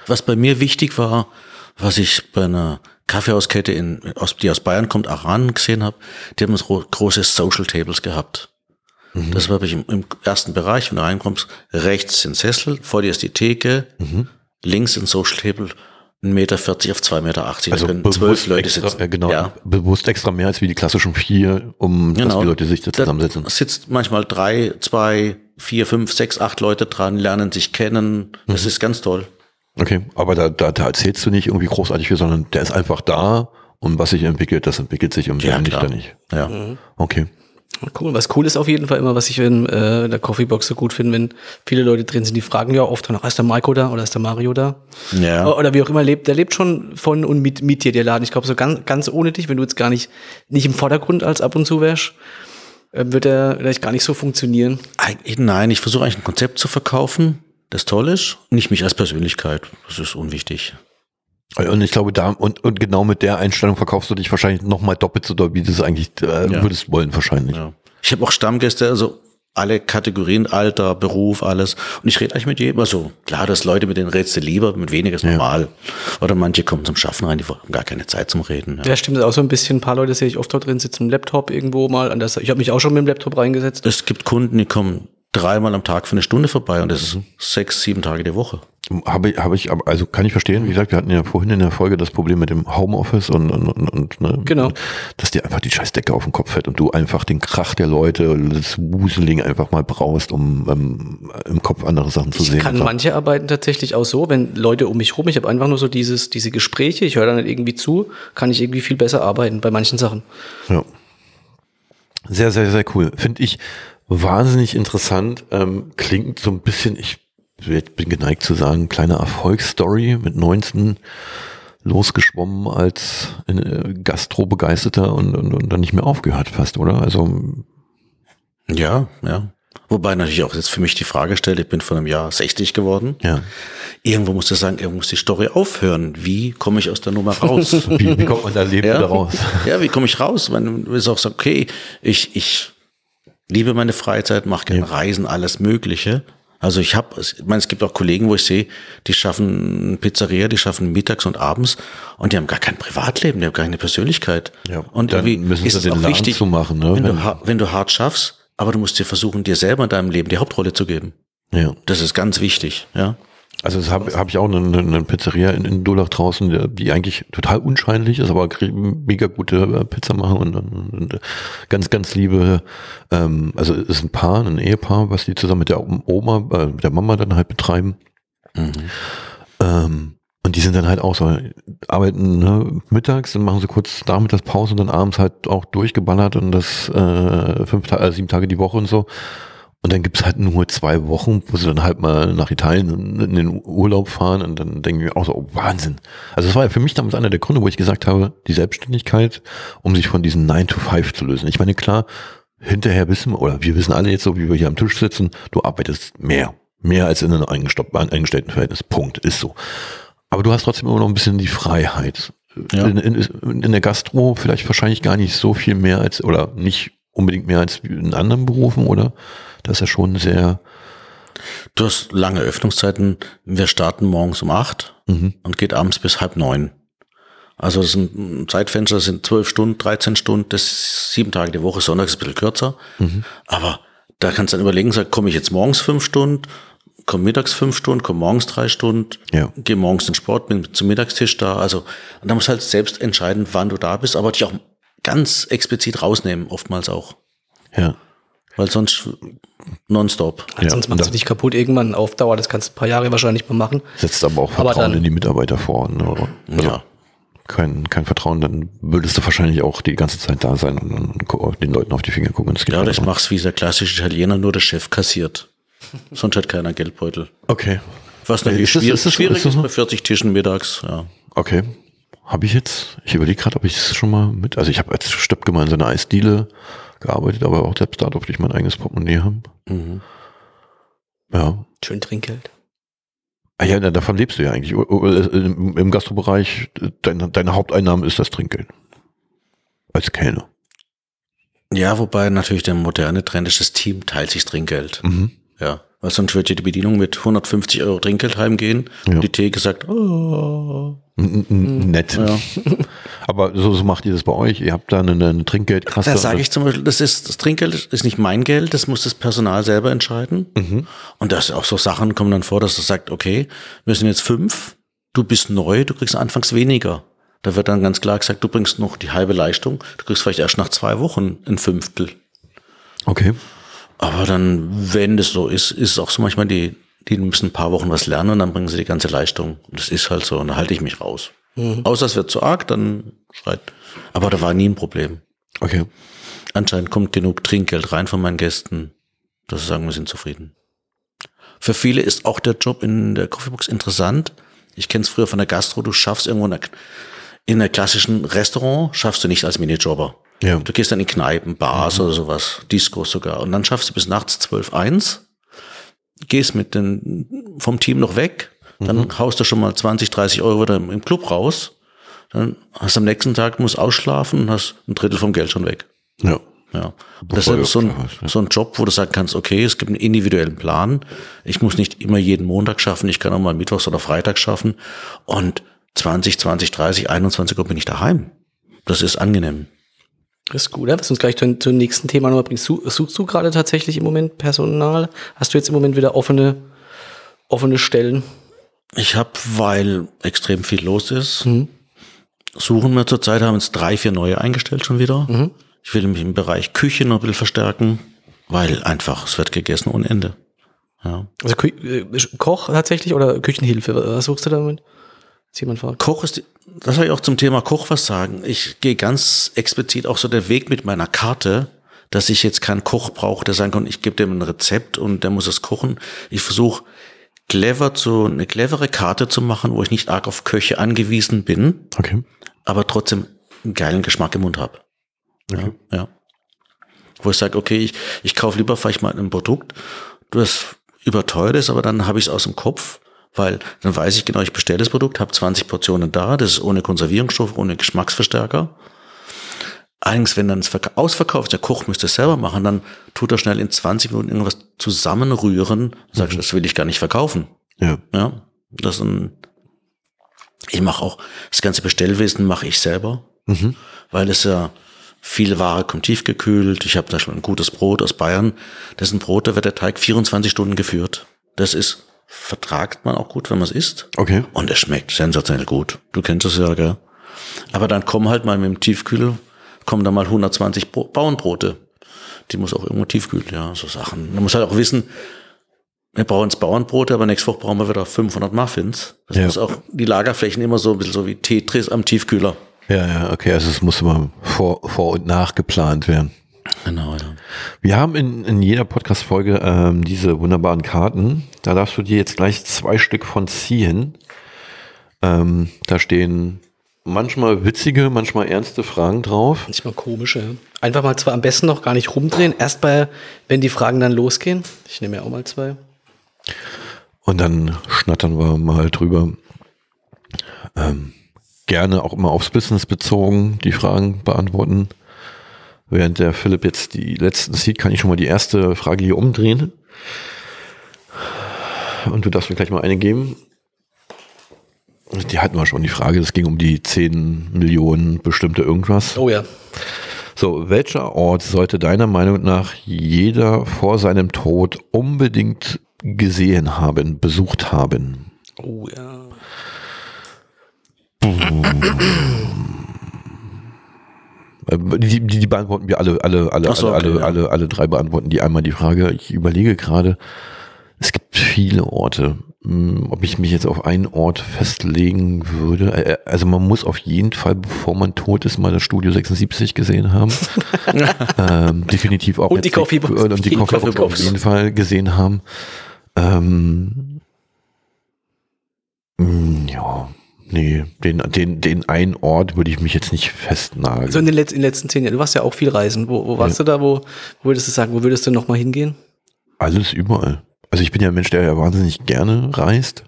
Was bei mir wichtig war, was ich bei einer Kaffeehauskette, in, aus, die aus Bayern kommt, Aran gesehen habe, die haben so große Social Tables gehabt. Das war ich im, im ersten Bereich, wenn du reinkommst, rechts sind Sessel, vor dir ist die Theke, links ein Social Table, 1,40 Meter auf 2,80 Meter. Also da zwölf Leute extra, sitzen. äh, genau, Ja. bewusst extra mehr als wie die klassischen vier, um dass die Leute sich da zusammensetzen. Da sitzt manchmal drei, zwei, vier, fünf, sechs, acht Leute dran, lernen sich kennen. Das ist ganz toll. Okay, aber da, da, da erzählst du nicht irgendwie großartig viel, sondern der ist einfach da und was sich entwickelt, das entwickelt sich und Ja, nicht, dann nicht. Ja. Okay. Cool. Was cool ist auf jeden Fall immer, was ich in äh, der Coffeebox so gut finde, wenn viele Leute drin sind, die fragen ja oft noch, ist der Maiko da oder ist der Mario da? Ja. Oder wie auch immer lebt. Der lebt schon von und mit, mit dir, der Laden. Ich glaube, so ganz, ganz ohne dich, wenn du jetzt gar nicht, nicht im Vordergrund als ab und zu wärst, äh, wird er vielleicht gar nicht so funktionieren. Eigentlich, nein, ich versuche eigentlich ein Konzept zu verkaufen, das toll ist, nicht mich als Persönlichkeit. Das ist unwichtig. Und ich glaube, da und, und genau mit der Einstellung verkaufst du dich wahrscheinlich nochmal doppelt so doll, wie du es eigentlich äh, Ja. würdest wollen, wahrscheinlich. Ja. Ich habe auch Stammgäste, also alle Kategorien, Alter, Beruf, alles. Und ich rede eigentlich mit jedem. Also klar, dass Leute mit denen redest du lieber, mit weniger ist normal. Oder manche kommen zum Schaffen rein, die haben gar keine Zeit zum Reden. Ja, stimmt auch so ein bisschen. Ein paar Leute sehe ich oft dort drin, sitzen im Laptop irgendwo mal. An der ich habe mich auch schon mit dem Laptop reingesetzt. Es gibt Kunden, die kommen dreimal am Tag für eine Stunde vorbei und das ist sechs, sieben Tage die Woche. Habe ich, habe ich, aber- also kann ich verstehen, wie gesagt, wir hatten ja vorhin in der Folge das Problem mit dem Homeoffice und, und, und, und ne, Genau. dass dir einfach die Scheißdecke auf den Kopf fällt und du einfach den Krach der Leute, das Wuseling einfach mal brauchst, um ähm, im Kopf andere Sachen zu Ich sehen. kann Einfach. manche arbeiten tatsächlich auch so, wenn Leute um mich rum, ich habe einfach nur so dieses, diese Gespräche, ich höre da nicht irgendwie zu, kann ich irgendwie viel besser arbeiten bei manchen Sachen. Ja. Sehr, sehr, sehr cool. Finde ich wahnsinnig interessant. Ähm, klingt so ein bisschen, ich bin geneigt zu sagen, kleine Erfolgsstory mit 19 losgeschwommen als äh, Gastro-Begeisterter und, und, und dann nicht mehr aufgehört fast, oder? Also, Ja, ja. Wobei natürlich auch jetzt für mich die Frage stellt, ich bin vor einem Jahr 60 geworden. ja. Irgendwo muss ich sagen, irgendwo muss die Story aufhören. Wie komme ich aus der Nummer raus? Wie, wie kommt man da lebend ja? wieder raus? Ja, wie komme ich raus? Man ist auch so, okay, ich, ich liebe meine Freizeit, mache gerne Reisen, alles Mögliche. Also ich habe, ich meine, es gibt auch Kollegen, wo ich sehe, die schaffen Pizzeria, die schaffen mittags und abends und die haben gar kein Privatleben, die haben gar keine Persönlichkeit. Ja, und dann irgendwie müssen ist sie es auch wichtig, zumachen, ne? wenn, Wenn- du, wenn du hart schaffst, aber du musst dir versuchen, dir selber in deinem Leben die Hauptrolle zu geben. Ja. Das ist ganz wichtig, ja. Also das habe hab ich auch eine, eine Pizzeria in, in Dulach draußen, die- eigentlich total unscheinlich ist, aber mega gute äh, Pizza machen und, und, und ganz, ganz liebe, ähm, also es ist ein Paar, ein Ehepaar, was die zusammen mit der Oma, äh, mit der Mama dann halt betreiben. Ähm, und die sind dann halt auch so, arbeiten ne, mittags, dann machen sie kurz Nachmittagspause und dann abends halt auch durchgeballert und das äh, fünf, äh, sieben Tage die Woche und so. Und dann gibt's halt nur zwei Wochen, wo sie dann halt mal nach Italien in den Urlaub fahren und dann denken wir auch so, oh, Wahnsinn. Also das war ja für mich damals einer der Gründe, wo ich gesagt habe, die Selbstständigkeit, um sich von diesen 9 to 5 zu lösen. Ich meine, klar, hinterher wissen wir, oder wir wissen alle jetzt so, wie wir hier am Tisch sitzen, du arbeitest mehr. Mehr als in einem eingestellten Verhältnis. Punkt. Ist so. Aber du hast trotzdem immer noch ein bisschen die Freiheit. Ja. In, in, in der Gastro vielleicht wahrscheinlich gar nicht so viel mehr als, oder nicht unbedingt mehr als in anderen Berufen, oder? Das ist ja schon sehr, Du hast lange Öffnungszeiten. Wir starten morgens um acht und geht abends bis halb neun. Also das sind Zeitfenster, das sind zwölf Stunden, 13 Stunden, das ist sieben Tage die Woche, Sonntag ist ein bisschen kürzer. Aber da kannst du dann überlegen, sag, komme ich jetzt morgens fünf Stunden, komme mittags fünf Stunden, komme morgens drei Stunden, Ja. gehe morgens in den Sport, bin zum Mittagstisch da. Also und da musst du halt selbst entscheiden, wann du da bist, aber dich auch ganz explizit rausnehmen, oftmals auch. ja. Weil sonst nonstop. Ja, Sonst und machst das- du dich kaputt irgendwann auf Dauer. Das kannst du ein paar Jahre wahrscheinlich mal machen. Setzt aber auch Aber Vertrauen dann- in die Mitarbeiter vor. Ne? oder? Also Ja. Kein, kein Vertrauen, dann würdest du wahrscheinlich auch die ganze Zeit da sein und, und den Leuten auf die Finger gucken. Das geht Ja, halt das auch. mach's wie der klassische Italiener, nur der Chef kassiert. Sonst hat keiner Geldbeutel. Okay. Was natürlich Ist das- schwierig, ist das- schwierig ist das ist bei 40 Tischen mittags. Ja. Okay. Habe ich jetzt, ich überlege gerade, ob ich es schon mal mit, also ich habe als Stöpke mal in so einer Eisdiele gearbeitet, aber auch selbst da durfte ich mein eigenes Portemonnaie haben. Mhm. Ja. Schön Trinkgeld. Ah ja, davon lebst du ja eigentlich. Im, im Gastrobereich, deine, deine Haupteinnahme ist das Trinkgeld. Als Kellner. ja, wobei natürlich der moderne Trend ist, das Team teilt sich Trinkgeld. Mhm. Ja. Weil sonst wird dir die Bedienung mit 150 Euro Trinkgeld heimgehen. Ja. Die Theke sagt, oh. N- Nett. Ja. Aber so, so macht ihr das bei euch. Ihr habt da eine, eine Trinkgeldkasse. Da sage ich zum Beispiel, das ist das Trinkgeld ist nicht mein Geld, das muss das Personal selber entscheiden. Mhm. Und das auch so Sachen kommen dann vor, dass er sagt, okay, wir sind jetzt fünf, du bist neu, du kriegst anfangs weniger. Da wird dann ganz klar gesagt, du bringst noch die halbe Leistung, du kriegst vielleicht erst nach zwei Wochen ein Fünftel. Okay. Aber dann, wenn das so ist, ist es auch so manchmal, die, die müssen ein paar Wochen was lernen und dann bringen sie die ganze Leistung. Und das ist halt so, und da halte ich mich raus. Außer es wird zu arg, dann schreit. Aber da war nie ein Problem. Okay. Anscheinend kommt genug Trinkgeld rein von meinen Gästen, dass sie sagen, wir sind zufrieden. Für viele ist auch der Job in der Coffeebox interessant. Ich kenne es früher von der Gastro, du schaffst irgendwo in der, in einer klassischen Restaurant, schaffst du nicht als Minijobber. Ja. Du gehst dann in Kneipen, Bars oder sowas, Discos sogar. Und dann schaffst du bis nachts 12, 1, gehst mit den, vom Team noch weg, dann haust du schon mal 20, 30 Euro wieder im, Club raus. Dann hast du am nächsten Tag, musst ausschlafen und hast ein Drittel vom Geld schon weg. Ja. Ja. Das ist so ein, so ein Job, wo du sagen kannst, okay, es gibt einen individuellen Plan. Ich muss nicht immer jeden Montag schaffen, ich kann auch mal Mittwochs oder Freitag schaffen. Und 20, 20, 30, 21 Uhr bin ich daheim. Das ist angenehm. Das ist gut, ja? was uns gleich zum, zum nächsten Thema nochmal bringt. Suchst du gerade tatsächlich im Moment Personal? Hast du jetzt im Moment wieder offene, offene Stellen? Ich habe, weil extrem viel los ist, mhm. suchen wir zurzeit, haben uns drei, vier neue eingestellt schon wieder. Mhm. Ich will mich im Bereich Küche noch ein bisschen verstärken, weil einfach, es wird gegessen ohne Ende. Ja. Also äh, Koch tatsächlich oder Küchenhilfe? Was suchst du damit? Jemand fragt. Koch ist, das soll ich auch zum Thema Koch was sagen. Ich gehe ganz explizit auch so der Weg mit meiner Karte, dass ich jetzt keinen Koch brauche, der sagen kann, ich gebe dem ein Rezept und der muss es kochen. Ich versuche clever zu, eine clevere Karte zu machen, wo ich nicht arg auf Köche angewiesen bin, okay. aber trotzdem einen geilen Geschmack im Mund habe. Okay. Ja, ja. Wo ich sage, okay, ich, ich kaufe lieber vielleicht mal ein Produkt, das überteuert ist, aber dann habe ich es aus dem Kopf, weil dann weiß ich genau, ich bestelle das Produkt, habe 20 Portionen da, das ist ohne Konservierungsstoff, ohne Geschmacksverstärker. Allerdings, wenn dann es ausverkauft, der Koch müsste es selber machen, dann tut er schnell in 20 Minuten irgendwas zusammenrühren, sagst, mhm. das will ich gar nicht verkaufen. Ja. Ja. Das ist ein, ich mache auch, das ganze Bestellwesen mache ich selber, mhm. weil es ja, viel Ware kommt tiefgekühlt. Ich habe da schon ein gutes Brot aus Bayern. Das ist ein Brot, da wird der Teig 24 Stunden geführt. Das ist, vertragt man auch gut, wenn man es isst. Okay. Und es schmeckt sensationell gut. Du kennst es ja, gell? Aber dann kommen halt mal mit dem Tiefkühl, kommen da mal 120 Bauernbrote. Die muss auch irgendwo tiefkühlen, ja, so Sachen. Man muss halt auch wissen, wir brauchen jetzt Bauernbrote, aber nächste Woche brauchen wir wieder 500 Muffins. Das ja. muss auch die Lagerflächen immer so ein bisschen so wie Tetris am Tiefkühler. Ja, ja, okay, also es muss immer vor, vor und nach geplant werden. Genau, ja. Wir haben in, in jeder Podcast-Folge ähm, diese wunderbaren Karten. Da darfst du dir jetzt gleich zwei Stück von ziehen. Ähm, da stehen manchmal witzige, manchmal ernste Fragen drauf. Manchmal komische. Einfach mal zwei, am besten noch gar nicht rumdrehen. Erst bei, wenn die Fragen dann losgehen. Ich nehme ja auch mal zwei. Und dann schnattern wir mal drüber. Ähm, gerne auch immer aufs Business bezogen die Fragen beantworten. Während der Philipp jetzt die letzten sieht, kann ich schon mal die erste Frage hier umdrehen. Und du darfst mir gleich mal eine geben. Die hatten wir schon, die Frage. Es ging um die 10 Millionen bestimmte irgendwas. Oh ja. So, welcher Ort sollte deiner Meinung nach jeder vor seinem Tod unbedingt gesehen haben, besucht haben? Oh ja. Die, die, die beantworten wir alle, alle, alle, so, alle, okay, alle, ja. alle, alle drei beantworten die einmal die Frage. Ich überlege gerade, es gibt viele Orte. Hm, ob ich mich jetzt auf einen Ort festlegen würde. Äh, also man muss auf jeden Fall, bevor man tot ist, mal das Studio 76 gesehen haben. ähm, definitiv auch. Und die Coffee Box. Und die Coffee Box auf jeden Fall gesehen haben. Ähm, hm, ja, Nee, den, den, den einen Ort würde ich mich jetzt nicht festnageln. Also in den, letzten, in den letzten zehn Jahren, du warst ja auch viel reisen. Wo, wo warst ja. du da? Wo, wo würdest du sagen, wo würdest du nochmal hingehen? Alles überall. Also ich bin ja ein Mensch, der ja wahnsinnig gerne reist.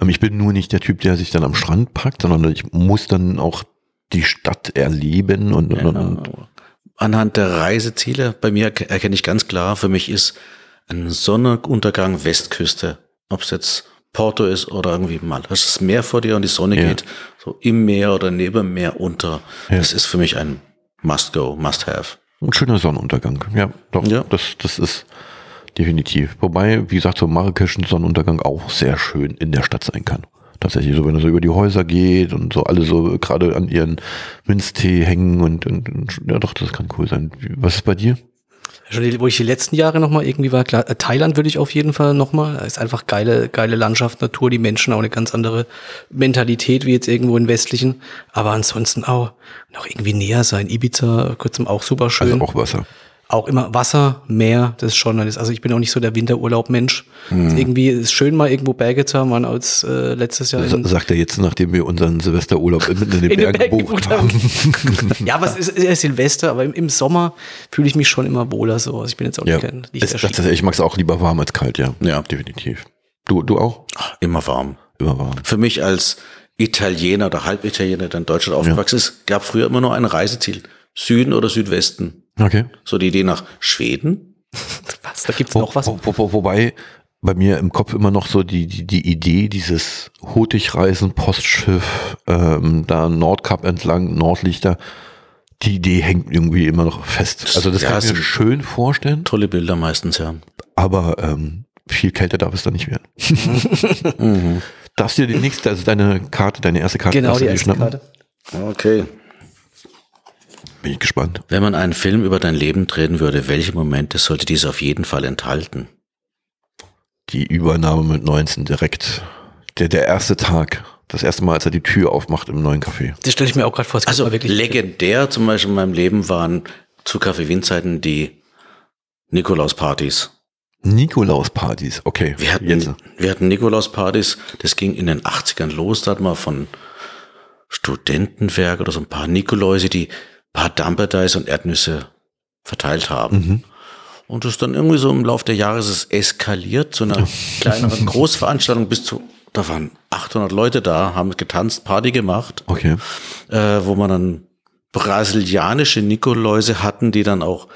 Ähm, ich bin nur nicht der Typ, der sich dann am Strand packt, sondern ich muss dann auch die Stadt erleben und, und, und anhand der Reiseziele, bei mir erkenne ich ganz klar, für mich ist ein Sonnenuntergang Westküste. Ob es jetzt Porto ist oder irgendwie mal hast das Meer vor dir und die Sonne ja. geht so im Meer oder neben dem Meer unter. Ja. Das ist für mich ein Must-Go, Must-Have. Ein schöner Sonnenuntergang. Ja, doch. Ja. Das, das ist definitiv. Wobei, wie gesagt, so Marrakesch ein Sonnenuntergang auch sehr schön in der Stadt sein kann. Tatsächlich, so wenn er so über die Häuser geht und so alle so gerade an ihren Minztee hängen und, und, und ja doch, das kann cool sein. Was ist bei dir? Schon wo ich die letzten Jahre nochmal irgendwie war, klar, äh, Thailand würde ich auf jeden Fall nochmal. Ist einfach geile, geile Landschaft, Natur, die Menschen auch eine ganz andere Mentalität wie jetzt irgendwo in westlichen. Aber ansonsten auch noch irgendwie näher sein. Ibiza, kurzem auch super schön. Also auch Wasser auch immer Wasser, Meer, das ist schon, also ich bin auch nicht so der Winterurlaub-Mensch. Mhm. Irgendwie ist schön mal irgendwo Berge zu haben, man als äh, letztes Jahr. In, sagt er jetzt, nachdem wir unseren Silvesterurlaub in, in den in Bergen Berg gebucht haben. ja, aber es ist, ist Silvester, aber im, im Sommer fühle ich mich schon immer wohler so. Also ich bin jetzt auch ja. kein nicht es, das, Ich mag es auch lieber warm als kalt, ja. Ja, definitiv. Du, du auch? Ach, immer warm. Immer warm. Für mich als Italiener oder Halbitaliener, der in Deutschland aufgewachsen ja. ist, gab früher immer nur ein Reiseziel. Süden oder Südwesten. Okay. So die Idee nach Schweden. Was? Da gibt's noch was? Wo, wo, wo, wobei bei mir im Kopf immer noch so die, die, die Idee dieses Hurtigreisen, Postschiff, ähm, da Nordkap entlang, Nordlichter, die Idee hängt irgendwie immer noch fest. Also das Ja, kann ich es mir schön vorstellen, Tolle Bilder meistens, ja. aber ähm, viel kälter darf es da nicht werden. Mhm. Darfst du dir die nächste, also deine Karte, deine erste Karte, Genau, die erste schnappen? Karte. Okay. Bin ich gespannt. Wenn man einen Film über dein Leben drehen würde, welche Momente sollte dies auf jeden Fall enthalten? Die Übernahme mit 19 direkt. Der, der erste Tag. Das erste Mal, als er die Tür aufmacht im neuen Café. Das stelle ich mir auch gerade vor. Also legendär zum Beispiel in meinem Leben waren zu Kaffee Wien-Zeiten die Nikolaus-Partys. Nikolaus-Partys, okay. Wir hatten, Jetzt. wir hatten Nikolaus-Partys, das ging in den 80ern los, da hat man von Studentenwerk oder so ein paar Nikoläuse, die paar Dumperdice und Erdnüsse verteilt haben. Und das ist dann irgendwie so im Laufe der Jahre ist es eskaliert zu einer kleineren Großveranstaltung bis zu, da waren 800 Leute da, haben getanzt, Party gemacht Okay. äh, wo man dann brasilianische Nikoläuse hatten, die dann auch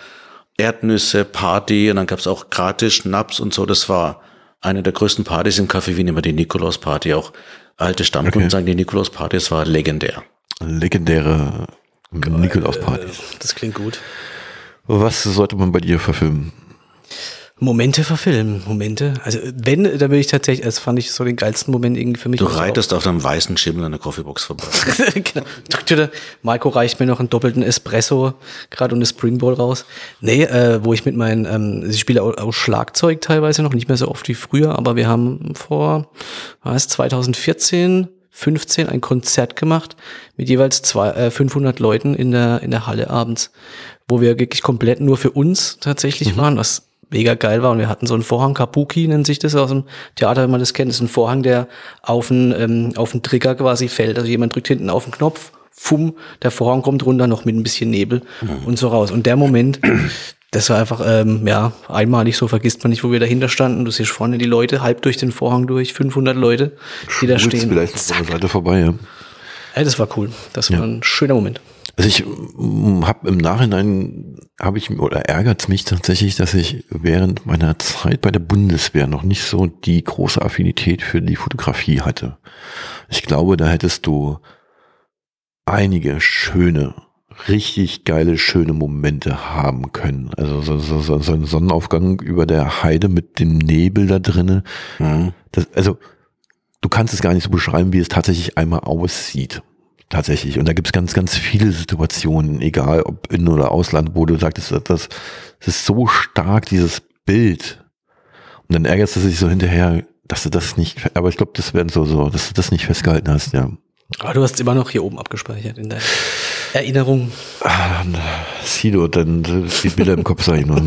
Erdnüsse, Party und dann gab's auch gratis Schnaps und so. Das war eine der größten Partys im Café Wien, immer die Nikolaus-Party. Auch alte Stammkunden Okay. sagen, die Nikolaus-Party, das war legendär. Legendäre Nikolaus-Partys. Das klingt gut. Was sollte man bei dir verfilmen? Momente verfilmen. Momente. Also wenn, da bin ich tatsächlich, das fand ich so den geilsten Moment irgendwie für mich. Du reitest auf einem weißen Schimmel an der Coffeebox vorbei. genau. Drückt wieder, Marco reicht mir noch einen doppelten Espresso gerade und eine Springbowl raus. Nee, äh, wo ich mit meinen, ähm, ich spiele auch, auch Schlagzeug teilweise noch, nicht mehr so oft wie früher, aber wir haben vor, was, 2014, 15 ein Konzert gemacht mit jeweils zwei, äh, 500 Leuten in der, in der Halle abends, wo wir wirklich komplett nur für uns tatsächlich waren, was mega geil war. Und wir hatten so einen Vorhang, Kabuki nennt sich das aus dem Theater, wenn man das kennt. Das ist ein Vorhang, der auf den, ähm, auf den Trigger quasi fällt. Also jemand drückt hinten auf den Knopf, fumm, der Vorhang kommt runter, noch mit ein bisschen Nebel und so raus. Und der Moment, das war einfach, ähm, ja, einmalig, so vergisst man nicht, wo wir dahinter standen. Du siehst vorne die Leute, halb durch den Vorhang durch, 500 Leute, die da Schwulst stehen. vielleicht von der Seite vorbei, ja. Ja, das war cool. Das war ein schöner Moment. Also ich habe im Nachhinein habe ich oder ärgert mich tatsächlich, dass ich während meiner Zeit bei der Bundeswehr noch nicht so die große Affinität für die Fotografie hatte. Ich glaube, da hättest du einige schöne, richtig geile, schöne Momente haben können. Also so, so, so, so ein Sonnenaufgang über der Heide mit dem Nebel da drinnen. Mhm. Das, also du kannst es gar nicht so beschreiben, wie es tatsächlich einmal aussieht. Tatsächlich. Und da gibt es ganz, ganz viele Situationen, egal ob in oder ausland, wo du sagst, das, das, das ist so stark, dieses Bild. Und dann ärgerst du dich so hinterher, dass du das nicht, aber ich glaube, das werden so, so, dass du das nicht festgehalten hast, ja. Aber du hast es immer noch hier oben abgespeichert in deiner Erinnerung. Ah, dann, Sido, dann äh, die Bilder im Kopf, sag ich nur.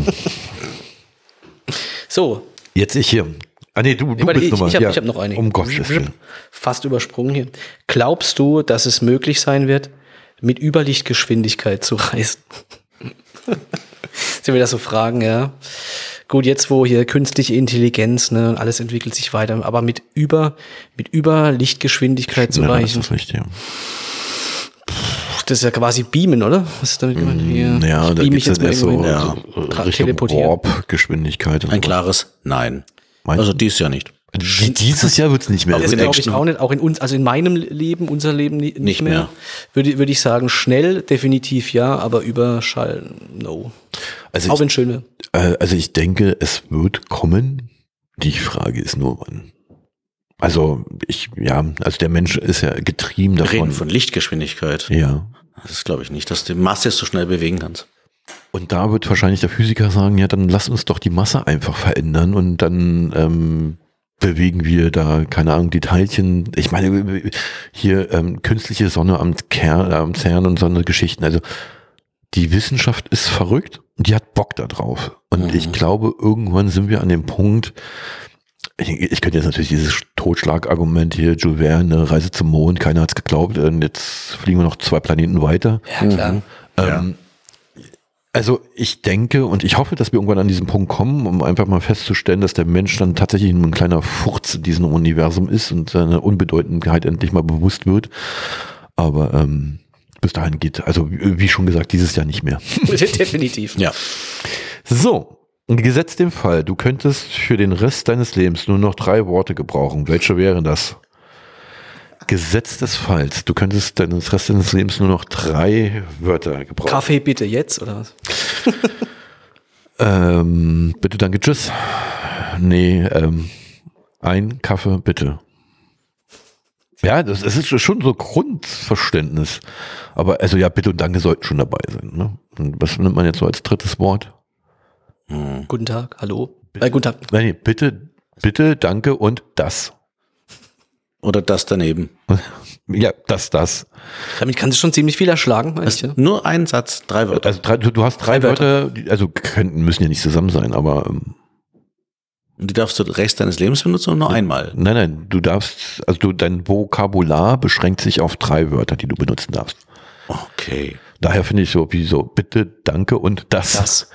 So, Jetzt ich hier. Ah nee, du, du bist ich, nochmal. ich habe ja, hab noch eine. Um Gottes Willen. Fast übersprungen hier. Glaubst du, dass es möglich sein wird, mit Überlichtgeschwindigkeit zu reisen? Sind wir das so Fragen, ja? Gut, jetzt wo hier künstliche Intelligenz, ne, und alles entwickelt sich weiter, aber mit über, mit Überlichtgeschwindigkeit zu Ja, reisen, ist das richtig, ja. Das ist ja quasi Beamen, oder? Was ist damit gemeint? Hier, Mm, Ja, ich da beam gibt's dann erst so. Ja. Richtung teleportieren. Warp-Geschwindigkeit. Ein klares Nein. Meinst Also dies Jahr nicht. Die- Dieses Jahr wird's nicht mehr. Das glaube ich auch nicht. Auch in uns, also in meinem Leben, unser Leben ni- nicht, Nicht mehr. mehr. Würde, würde ich sagen, schnell definitiv ja, aber über Schall no. Also auch ich, wenn schön wäre. äh, also ich denke, es wird kommen. Die Frage ist nur wann. Also ich, ja, also der Mensch ist ja getrieben Wir davon. reden von Lichtgeschwindigkeit. ja. Das glaube ich nicht, dass du die Masse so schnell bewegen kannst. Und da wird wahrscheinlich der Physiker sagen, ja, dann lass uns doch die Masse einfach verändern und dann ähm, bewegen wir da, keine Ahnung, die Teilchen. Ich meine, hier ähm, künstliche Sonne am Kern, am CERN und so eine Geschichten. Also die Wissenschaft ist verrückt und die hat Bock da drauf. Und Mhm. ich glaube, irgendwann sind wir an dem Punkt, ich, ich könnte jetzt natürlich dieses Totschlagargument hier, Jules Verne, eine Reise zum Mond, keiner hat's geglaubt, und jetzt fliegen wir noch zwei Planeten weiter. Ja, klar. Ähm, also ich denke und ich hoffe, dass wir irgendwann an diesen Punkt kommen, um einfach mal festzustellen, dass der Mensch dann tatsächlich ein kleiner Furz in diesem Universum ist und seine Unbedeutendheit endlich mal bewusst wird. Aber ähm, bis dahin geht, also wie wie schon gesagt, dieses Jahr nicht mehr. Definitiv. Ja. So, gesetzt dem Fall, du könntest für den Rest deines Lebens nur noch drei Worte gebrauchen. Welche wären das? Gesetz des Falls, du könntest den Rest deines Lebens nur noch drei Wörter gebrauchen. Kaffee bitte jetzt, oder was? Ähm, bitte, danke, tschüss. Nee, ähm, ein Kaffee, bitte. Ja, das, das ist schon so Grundverständnis. Aber also ja, bitte und danke sollten schon dabei sein. Ne? Und was nimmt man jetzt so als drittes Wort? Guten Tag, hallo. Äh, guten Tag. Nein, bitte, bitte, danke und das. Oder das daneben. Ja, das, das. Damit kannst du schon ziemlich viel erschlagen, weißt du? Nur ein Satz, drei Wörter. Also drei, du, du hast drei, Drei Wörter. Wörter, also könnten, müssen ja nicht zusammen sein, aber ähm, Und die darfst du den Rest deines Lebens benutzen und nur einmal. nein, nein, du darfst, also du, dein Vokabular beschränkt sich auf drei Wörter, die du benutzen darfst. Okay. Daher finde ich so, wie so, bitte, danke und das. Das.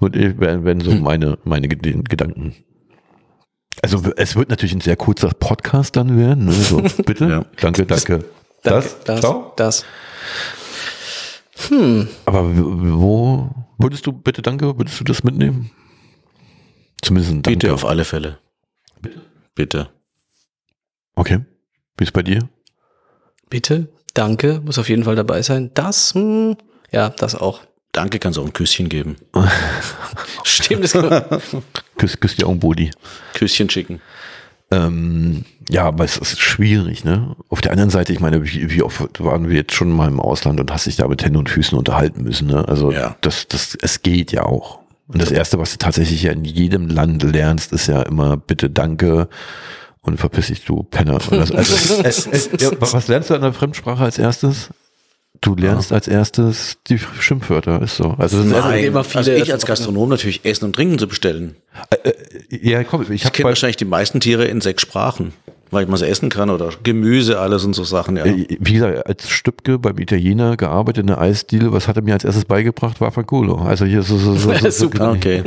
Und ich- werden, werden so meine, meine Ged- Gedanken. Also es wird natürlich ein sehr kurzer Podcast dann werden. Ne? So, bitte, Ja. danke, danke. Danke, Das, das, Ciao. das. Aber wo würdest du, bitte, danke, würdest du das mitnehmen? Zumindest ein Danke. Bitte auf alle Fälle. Bitte. Bitte. Okay. Wie ist bei dir? Bitte, danke, muss auf jeden Fall dabei sein. Das, hm, ja, das auch. Danke kannst du auch ein Küsschen geben. Stimmt, das kann, Küss, küss dir auch einen Body. Küsschen schicken. Ähm, ja, aber es ist schwierig, ne? Auf der anderen Seite, ich meine, wie, wie oft waren wir jetzt schon mal im Ausland und hast dich da mit Händen und Füßen unterhalten müssen, ne? Also Ja. das, das, es geht ja auch. Und das Erste, was du tatsächlich ja in jedem Land lernst, ist ja immer bitte danke und verpiss dich, du Penner. Also, es, es, ja, was lernst du an der Fremdsprache als erstes? Du lernst als erstes die Schimpfwörter, ist so. Also, das ist Nein. immer viele also ich Essen- als Gastronom natürlich Essen und Trinken zu bestellen. ja, komm, ich Ich habe kenne wahrscheinlich die meisten Tiere in sechs Sprachen, weil ich mal so essen kann oder Gemüse, alles und so Sachen. Ja. Äh, Wie gesagt, als Stübke beim Italiener gearbeitet in der Eisdiele, was hat er mir als erstes beigebracht? War Fanculo. Also hier so, so, so, so, Super. Okay.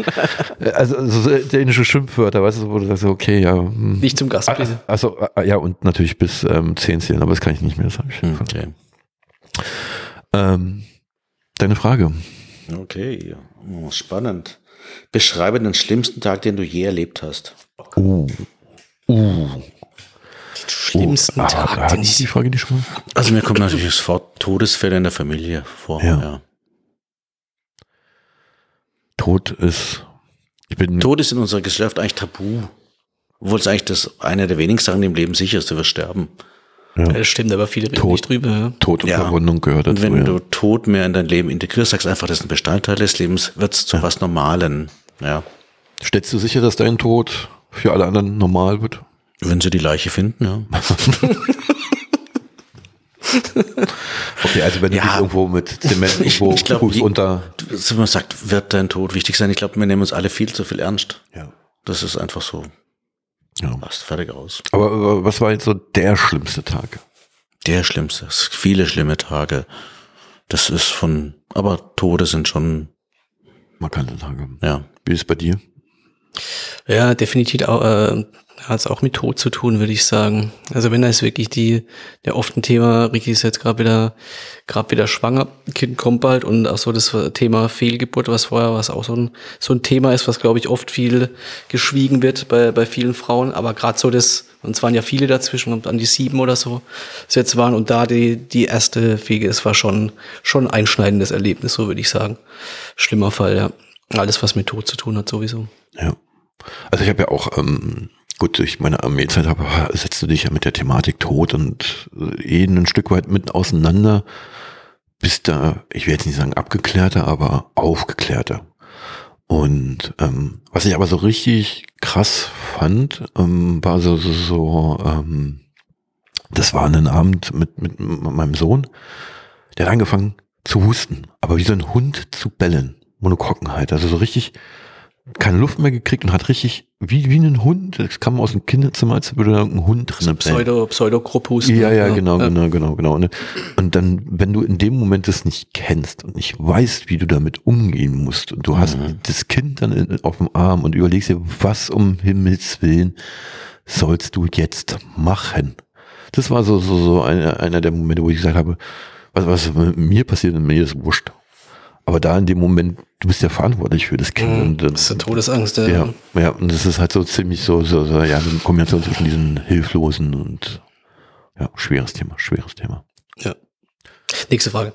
Also so, so dänische Schimpfwörter, weißt du, wo du sagst, okay, ja. hm. nicht zum Gast, bitte. Also, äh, ja, und natürlich bis ähm, 10 zählen, aber das kann ich nicht mehr, das habe ich. okay. Ähm, deine Frage. Okay. Oh, spannend. Beschreibe den schlimmsten Tag, den du je erlebt hast. Uh. Uh. Schlimmsten Ah, Tag, hatten den ich die Frage nicht schon mal? Also mir kommt natürlich sofort Todesfälle in der Familie vor. Ja. Ja. Tod ist. Ich bin. Tod ist in unserer Gesellschaft eigentlich tabu. Obwohl es eigentlich das eine der wenigen Sachen im Leben sicher ist, du wirst sterben. Das stimmt, aber viele reden Tot. nicht drüber. Ja. Tod und Ja. Verwundung gehört dazu. Und wenn ja. du Tod mehr in dein Leben integrierst, sagst einfach, das ist ein Bestandteil des Lebens, wird es zu was Normalen. Ja. Stellst du sicher, dass dein Tod für alle anderen normal wird? Wenn sie die Leiche finden, ja. Okay, also wenn du Ja. dich irgendwo mit Zement Ich, irgendwo ich glaube, Fuß unter. wenn man sagt, wird dein Tod wichtig sein, ich glaube, wir nehmen uns alle viel zu viel ernst. Ja. Das ist einfach so. Ja. Passt fertig aus. Aber, aber was war jetzt so der schlimmste Tag? Der schlimmste. Viele schlimme Tage. Das ist von, aber Tode sind schon, Markante Tage. ja. Wie ist es bei dir? Ja, definitiv auch, äh, hat es auch mit Tod zu tun, würde ich sagen. Also wenn da ist wirklich die, der oft ein Thema, Ricky ist jetzt gerade wieder, gerade wieder schwanger, Kind kommt bald und auch so das Thema Fehlgeburt, was vorher, was auch so ein, so ein Thema ist, was glaube ich oft viel geschwiegen wird bei, bei vielen Frauen, aber gerade so das, und es waren ja viele dazwischen, und an die sieben oder so, es jetzt waren und da die, die erste Fege, es war schon, schon ein einschneidendes Erlebnis, so würde ich sagen. Schlimmer Fall, ja. Alles, was mit Tod zu tun hat, sowieso. Ja. Also ich habe ja auch, ähm, gut, durch meine Armeezeit habe, setzt du dich ja mit der Thematik Tod und äh, eh ein Stück weit mitten auseinander, bist da, ich will jetzt nicht sagen abgeklärter, aber aufgeklärter. Und ähm, was ich aber so richtig krass fand, ähm, war so, so, so ähm, das war ein Abend mit, mit meinem Sohn, der hat angefangen zu husten, aber wie so ein Hund zu bellen. Monokokken halt, also so richtig keine Luft mehr gekriegt und hat richtig, wie, wie ein Hund, das kam aus dem Kinderzimmer, als würde da irgendein Hund drin bellen. Pseudo, Pseudo-Grupphusten. Ja, ja, genau, Ja. genau, genau, genau. Und, und dann, wenn du in dem Moment das nicht kennst und nicht weißt, wie du damit umgehen musst und du hast das Kind dann in, auf dem Arm und überlegst dir, was um Himmels Willen sollst du jetzt machen? Das war so, so, so einer, einer der Momente, wo ich gesagt habe, was, was mit mir passiert, mir ist wurscht. Aber da in dem Moment, du bist ja verantwortlich für das Kind. Und, Das ist eine Todesangst. Ja. ja, ja, und das ist halt so ziemlich so, so, so ja, eine Kombination zwischen diesen Hilflosen und ja, schweres Thema, schweres Thema. ja. Nächste Frage.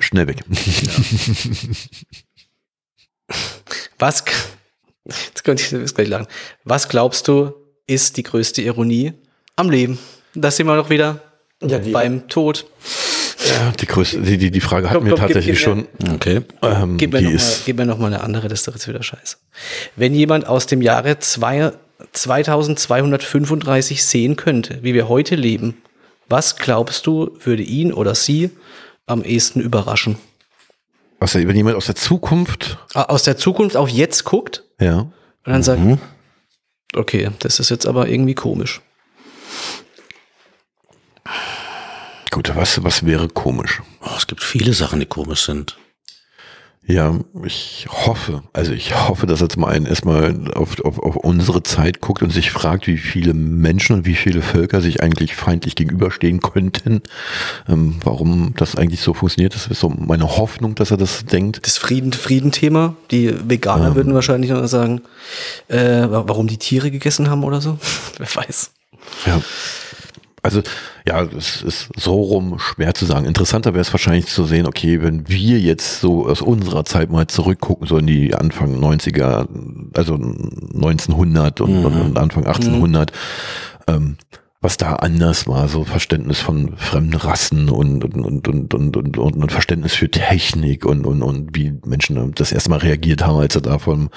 Schnell weg. Was, jetzt könnte ich jetzt gleich lachen. Was glaubst du, ist die größte Ironie am Leben? Da sind wir noch wieder beim Tod. Ja, die größte, die, die, die Frage hatten Komm, wir komm, gib- tatsächlich gib schon. Okay. Ähm, Gib mir, die noch mal, ist, gib mir noch mal eine andere, das ist jetzt wieder scheiße. Wenn jemand aus dem Jahre zwei, 2235 sehen könnte, wie wir heute leben, was glaubst du, würde ihn oder sie am ehesten überraschen? was, wenn jemand aus der Zukunft, Ah, Aus der Zukunft auf jetzt guckt ja, und dann sagt, okay, das ist jetzt aber irgendwie komisch. Gut, was, was wäre komisch? Oh, es gibt viele Sachen, die komisch sind. Ja, ich hoffe, also ich hoffe, dass jetzt mal ein erstmal auf, auf, auf unsere Zeit guckt und sich fragt, wie viele Menschen und wie viele Völker sich eigentlich feindlich gegenüberstehen könnten. Ähm, warum das eigentlich so funktioniert, das ist so meine Hoffnung, dass er das denkt. Das Frieden, Friedenthema, die Veganer würden wahrscheinlich noch sagen, äh, wa- warum die Tiere gegessen haben oder so. Wer weiß. Ja. Also, ja, es ist so rum schwer zu sagen. Interessanter wäre es wahrscheinlich zu sehen, okay, wenn wir jetzt so aus unserer Zeit mal zurückgucken, so in die Anfang 90er, also 1900 und, und, und Anfang 1800, ähm, was da anders war, so Verständnis von fremden Rassen und, und, und, und, und, und, Verständnis für Technik und, und, und wie Menschen das erste Mal reagiert haben, als sie da vom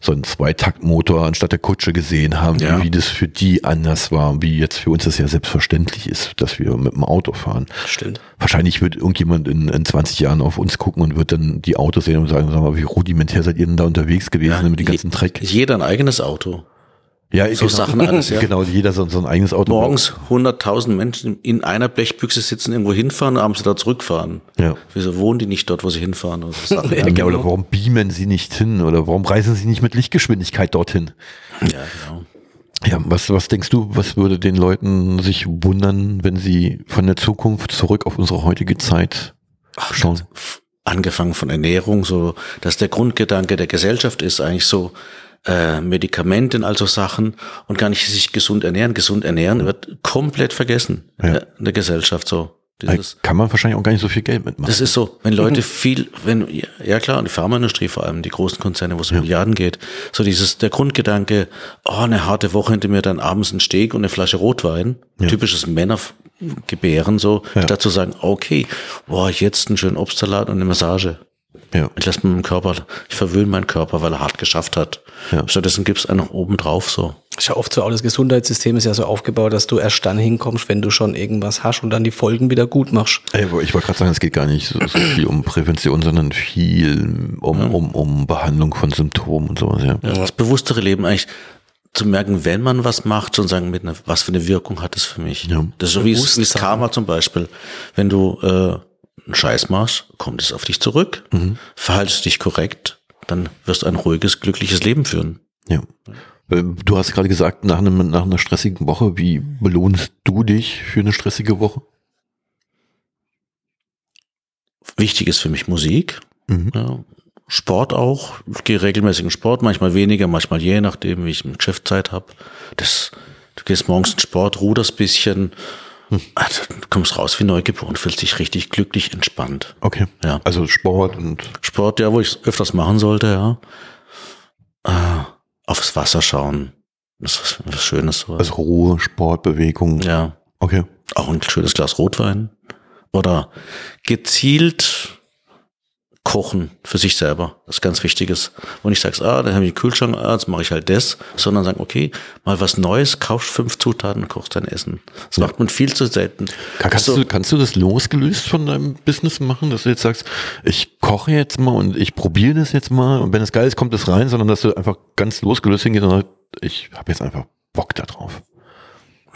so einen Zweitaktmotor anstatt der Kutsche gesehen haben, Ja. wie das für die anders war, wie jetzt für uns das ja selbstverständlich ist, dass wir mit dem Auto fahren. Stimmt. Wahrscheinlich wird irgendjemand in, in 20 Jahren auf uns gucken und wird dann die Autos sehen und sagen, sag mal, wie rudimentär seid ihr denn da unterwegs gewesen mit dem ganzen Dreck? Jeder ein eigenes Auto. Ja, So Sachen alles, ja. Genau, jeder so, so ein eigenes Auto. Morgens 100.000 Menschen in einer Blechbüchse sitzen, irgendwo hinfahren, abends wieder zurückfahren. Ja. Wieso wohnen die nicht dort, wo sie hinfahren? Oder so Sachen. Ja, genau. Oder warum beamen sie nicht hin? Oder warum reisen sie nicht mit Lichtgeschwindigkeit dorthin? ja, genau. Ja, was, was denkst du, was würde den Leuten sich wundern, wenn sie von der Zukunft zurück auf unsere heutige Zeit schauen? Angefangen von Ernährung, so, dass der Grundgedanke der Gesellschaft ist eigentlich so, äh, Medikamente und also Sachen und gar nicht sich gesund ernähren. Gesund ernähren wird komplett vergessen Ja. in, der, in der Gesellschaft so. Dieses, kann man wahrscheinlich auch gar nicht so viel Geld mitmachen. Das ist so, wenn Leute viel, wenn, ja, ja klar, und die Pharmaindustrie vor allem, die großen Konzerne, wo es um Milliarden geht, so dieses, der Grundgedanke, oh, eine harte Woche hinter mir, dann abends ein Steak und eine Flasche Rotwein, typisches Männergebären, so, statt zu sagen, okay, boah, jetzt einen schönen Obstsalat und eine Massage. Ja. Ich lasse meinen Körper, ich verwöhne meinen Körper, weil er hart geschafft hat. Ja. Stattdessen gibt's einen oben drauf, so. Ist ja oft so, auch das Gesundheitssystem ist ja so aufgebaut, dass du erst dann hinkommst, wenn du schon irgendwas hast und dann die Folgen wieder gut machst. Ey, Ich wollte gerade sagen, es geht gar nicht so, so viel um Prävention, sondern viel um, um, um Behandlung von Symptomen und sowas, ja. Das bewusstere Leben eigentlich zu merken, wenn man was macht, schon sagen, mit einer, was für eine Wirkung hat es für mich. Ja. Das ist so wie es- wie das. Karma zum Beispiel. Wenn du äh, einen Scheiß machst, kommt es auf dich zurück. Verhaltest dich korrekt, dann wirst du ein ruhiges, glückliches Leben führen. Ja. Äh, Du hast gerade gesagt, nach, einem, nach einer stressigen Woche, wie belohnst du dich für eine stressige Woche? Wichtig ist für mich Musik. Mhm. Ja. Sport auch. Ich gehe regelmäßig in Sport, manchmal weniger, manchmal je nachdem, wie ich im Geschäft Zeit habe. Das, du gehst morgens in Sport, ruderst bisschen, ah, du kommst raus wie neugeboren, fühlst dich richtig glücklich, entspannt. Okay. Ja. Also Sport und Sport, ja, wo ich öfters machen sollte, ja. Ah, aufs Wasser schauen. Das ist was, was Schönes. So. also Ruhe, Sport, Bewegung. ja, Okay. auch ein schönes Glas Rotwein. Oder gezielt kochen für sich selber. Das ist ganz Wichtiges. Und nicht sagst, ah, dann habe ich einen Kühlschrank, ah, jetzt mache ich halt das, sondern sagen, okay, mal was Neues, kaufst fünf Zutaten und kochst dein Essen. Das macht man viel zu selten. Kannst, Also- du, kannst du das losgelöst von deinem Business machen, dass du jetzt sagst, ich koche jetzt mal und ich probiere das jetzt mal und wenn es geil ist, kommt es rein, sondern dass du einfach ganz losgelöst hingehst und sagst, ich habe jetzt einfach Bock da drauf.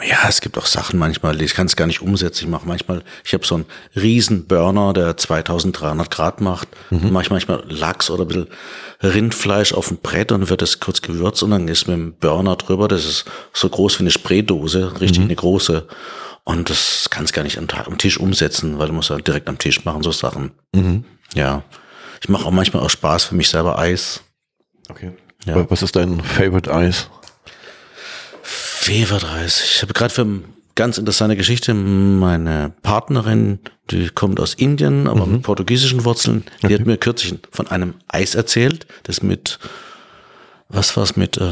Ja, es gibt auch Sachen manchmal, ich kann es gar nicht umsetzen. Ich mache manchmal, ich habe so einen riesen Burner, der 2300 Grad macht. Mhm. Mache ich manchmal Lachs oder ein bisschen Rindfleisch auf dem Brett und wird das kurz gewürzt und dann ist mit dem Burner drüber. Das ist so groß wie eine Spraydose, richtig eine große. Und das kannst gar nicht am, am Tisch umsetzen, weil du musst ja direkt am Tisch machen, so Sachen. Mhm. Ja. Ich mache auch manchmal auch Spaß für mich selber Eis. Okay. Ja. Was ist dein Favorite Eis? Feverreis. Ich habe gerade für eine ganz interessante Geschichte. Meine Partnerin, die kommt aus Indien, aber mit portugiesischen Wurzeln, die hat mir kürzlich von einem Eis erzählt, das mit, was war's mit äh,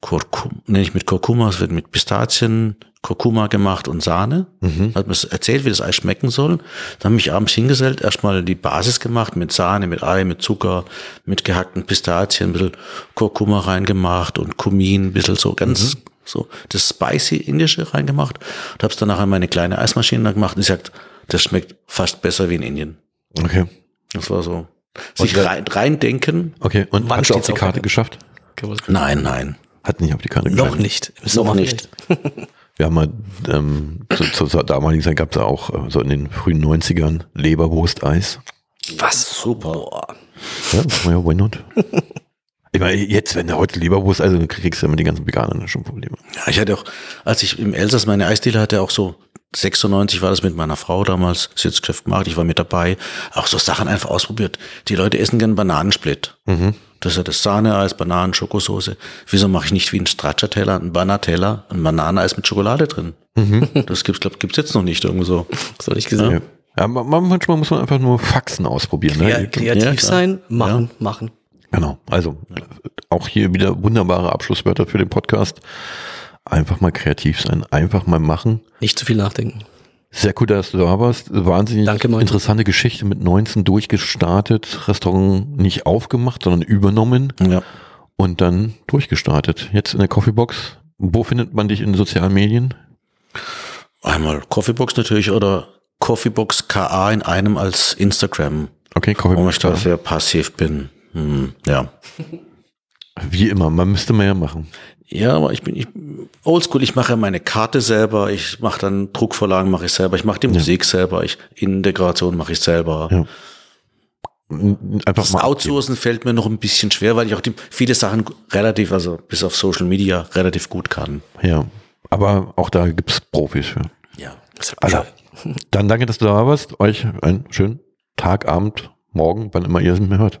Kurkuma, nee, nicht mit Kurkuma, es wird mit Pistazien, Kurkuma gemacht und Sahne. Hat mir erzählt, wie das Eis schmecken soll. Dann habe ich mich abends hingesellt, erstmal die Basis gemacht mit Sahne, mit Ei, mit Zucker, mit gehackten Pistazien, ein bisschen Kurkuma reingemacht und Kumin, ein bisschen so ganz so das spicy indische reingemacht und habe es dann nachher in meine kleine Eismaschine gemacht und ich sagt, das schmeckt fast besser wie in Indien. Okay. Das war so. Sich wer- rein, reindenken. Okay. Und hast du auf die Karte geschafft? Nein, nein. Hat nicht auf die Karte Noch geschafft. nicht. Im Noch nicht. Wir haben mal, ähm, zu, zur damaligen Zeit gab es ja auch äh, so in den frühen 90ern Leberwurst-Eis. Was? Super. Ja, why not? Ich meine, jetzt, wenn du heute Leberwurst, also kriegst du immer die ganzen Veganer schon Probleme. Ja, ich hatte auch, als ich im Elsass meine Eisdiele hatte, auch so 96 war das mit meiner Frau damals, das jetzt Geschäft gemacht, ich war mit dabei, auch so Sachen einfach ausprobiert. Die Leute essen gern Bananensplit. Das ist ja das Sahneeis, Bananen, Schokosoße. Wieso mache ich nicht wie ein Stracciatella, ein Banateller, ein Bananeneis mit Schokolade drin? Das gibt's, glaub, gibt's jetzt noch nicht irgendwo so. Das habe ich gesehen. Ja. Ja, ma- ma- manchmal muss man einfach nur Faxen ausprobieren. Ja, Ne? kreativ Ja, sein, machen, machen. Genau. Also auch hier wieder wunderbare Abschlusswörter für den Podcast. Einfach mal kreativ sein, einfach mal machen. Nicht zu viel nachdenken. Sehr cool, dass du da warst. Wahnsinnig Danke, interessante Geschichte mit 19 durchgestartet, Restaurant nicht aufgemacht, sondern übernommen Ja. und dann durchgestartet. Jetzt in der Coffeebox. Wo findet man dich in den sozialen Medien? Einmal Coffeebox natürlich oder Coffeebox KA in einem als Instagram, Okay, wo ich Coffeebox. da sehr passiv bin. Hm, ja. Wie immer, man müsste mehr machen. Ja, aber ich bin ich, oldschool. Ich mache meine Karte selber. Ich mache dann Druckvorlagen mache ich selber. Ich mache die Musik selber. Ich Integration mache ich selber. Ja. Einfach Das mal Outsourcen fällt mir noch ein bisschen schwer, weil ich auch die viele Sachen relativ, also bis auf Social Media relativ gut kann. Ja, aber auch da gibt's Profis für. Ja. Also, dann danke, dass du da warst. Euch einen schönen Tag, Abend, Morgen, wann immer ihr es mir hört.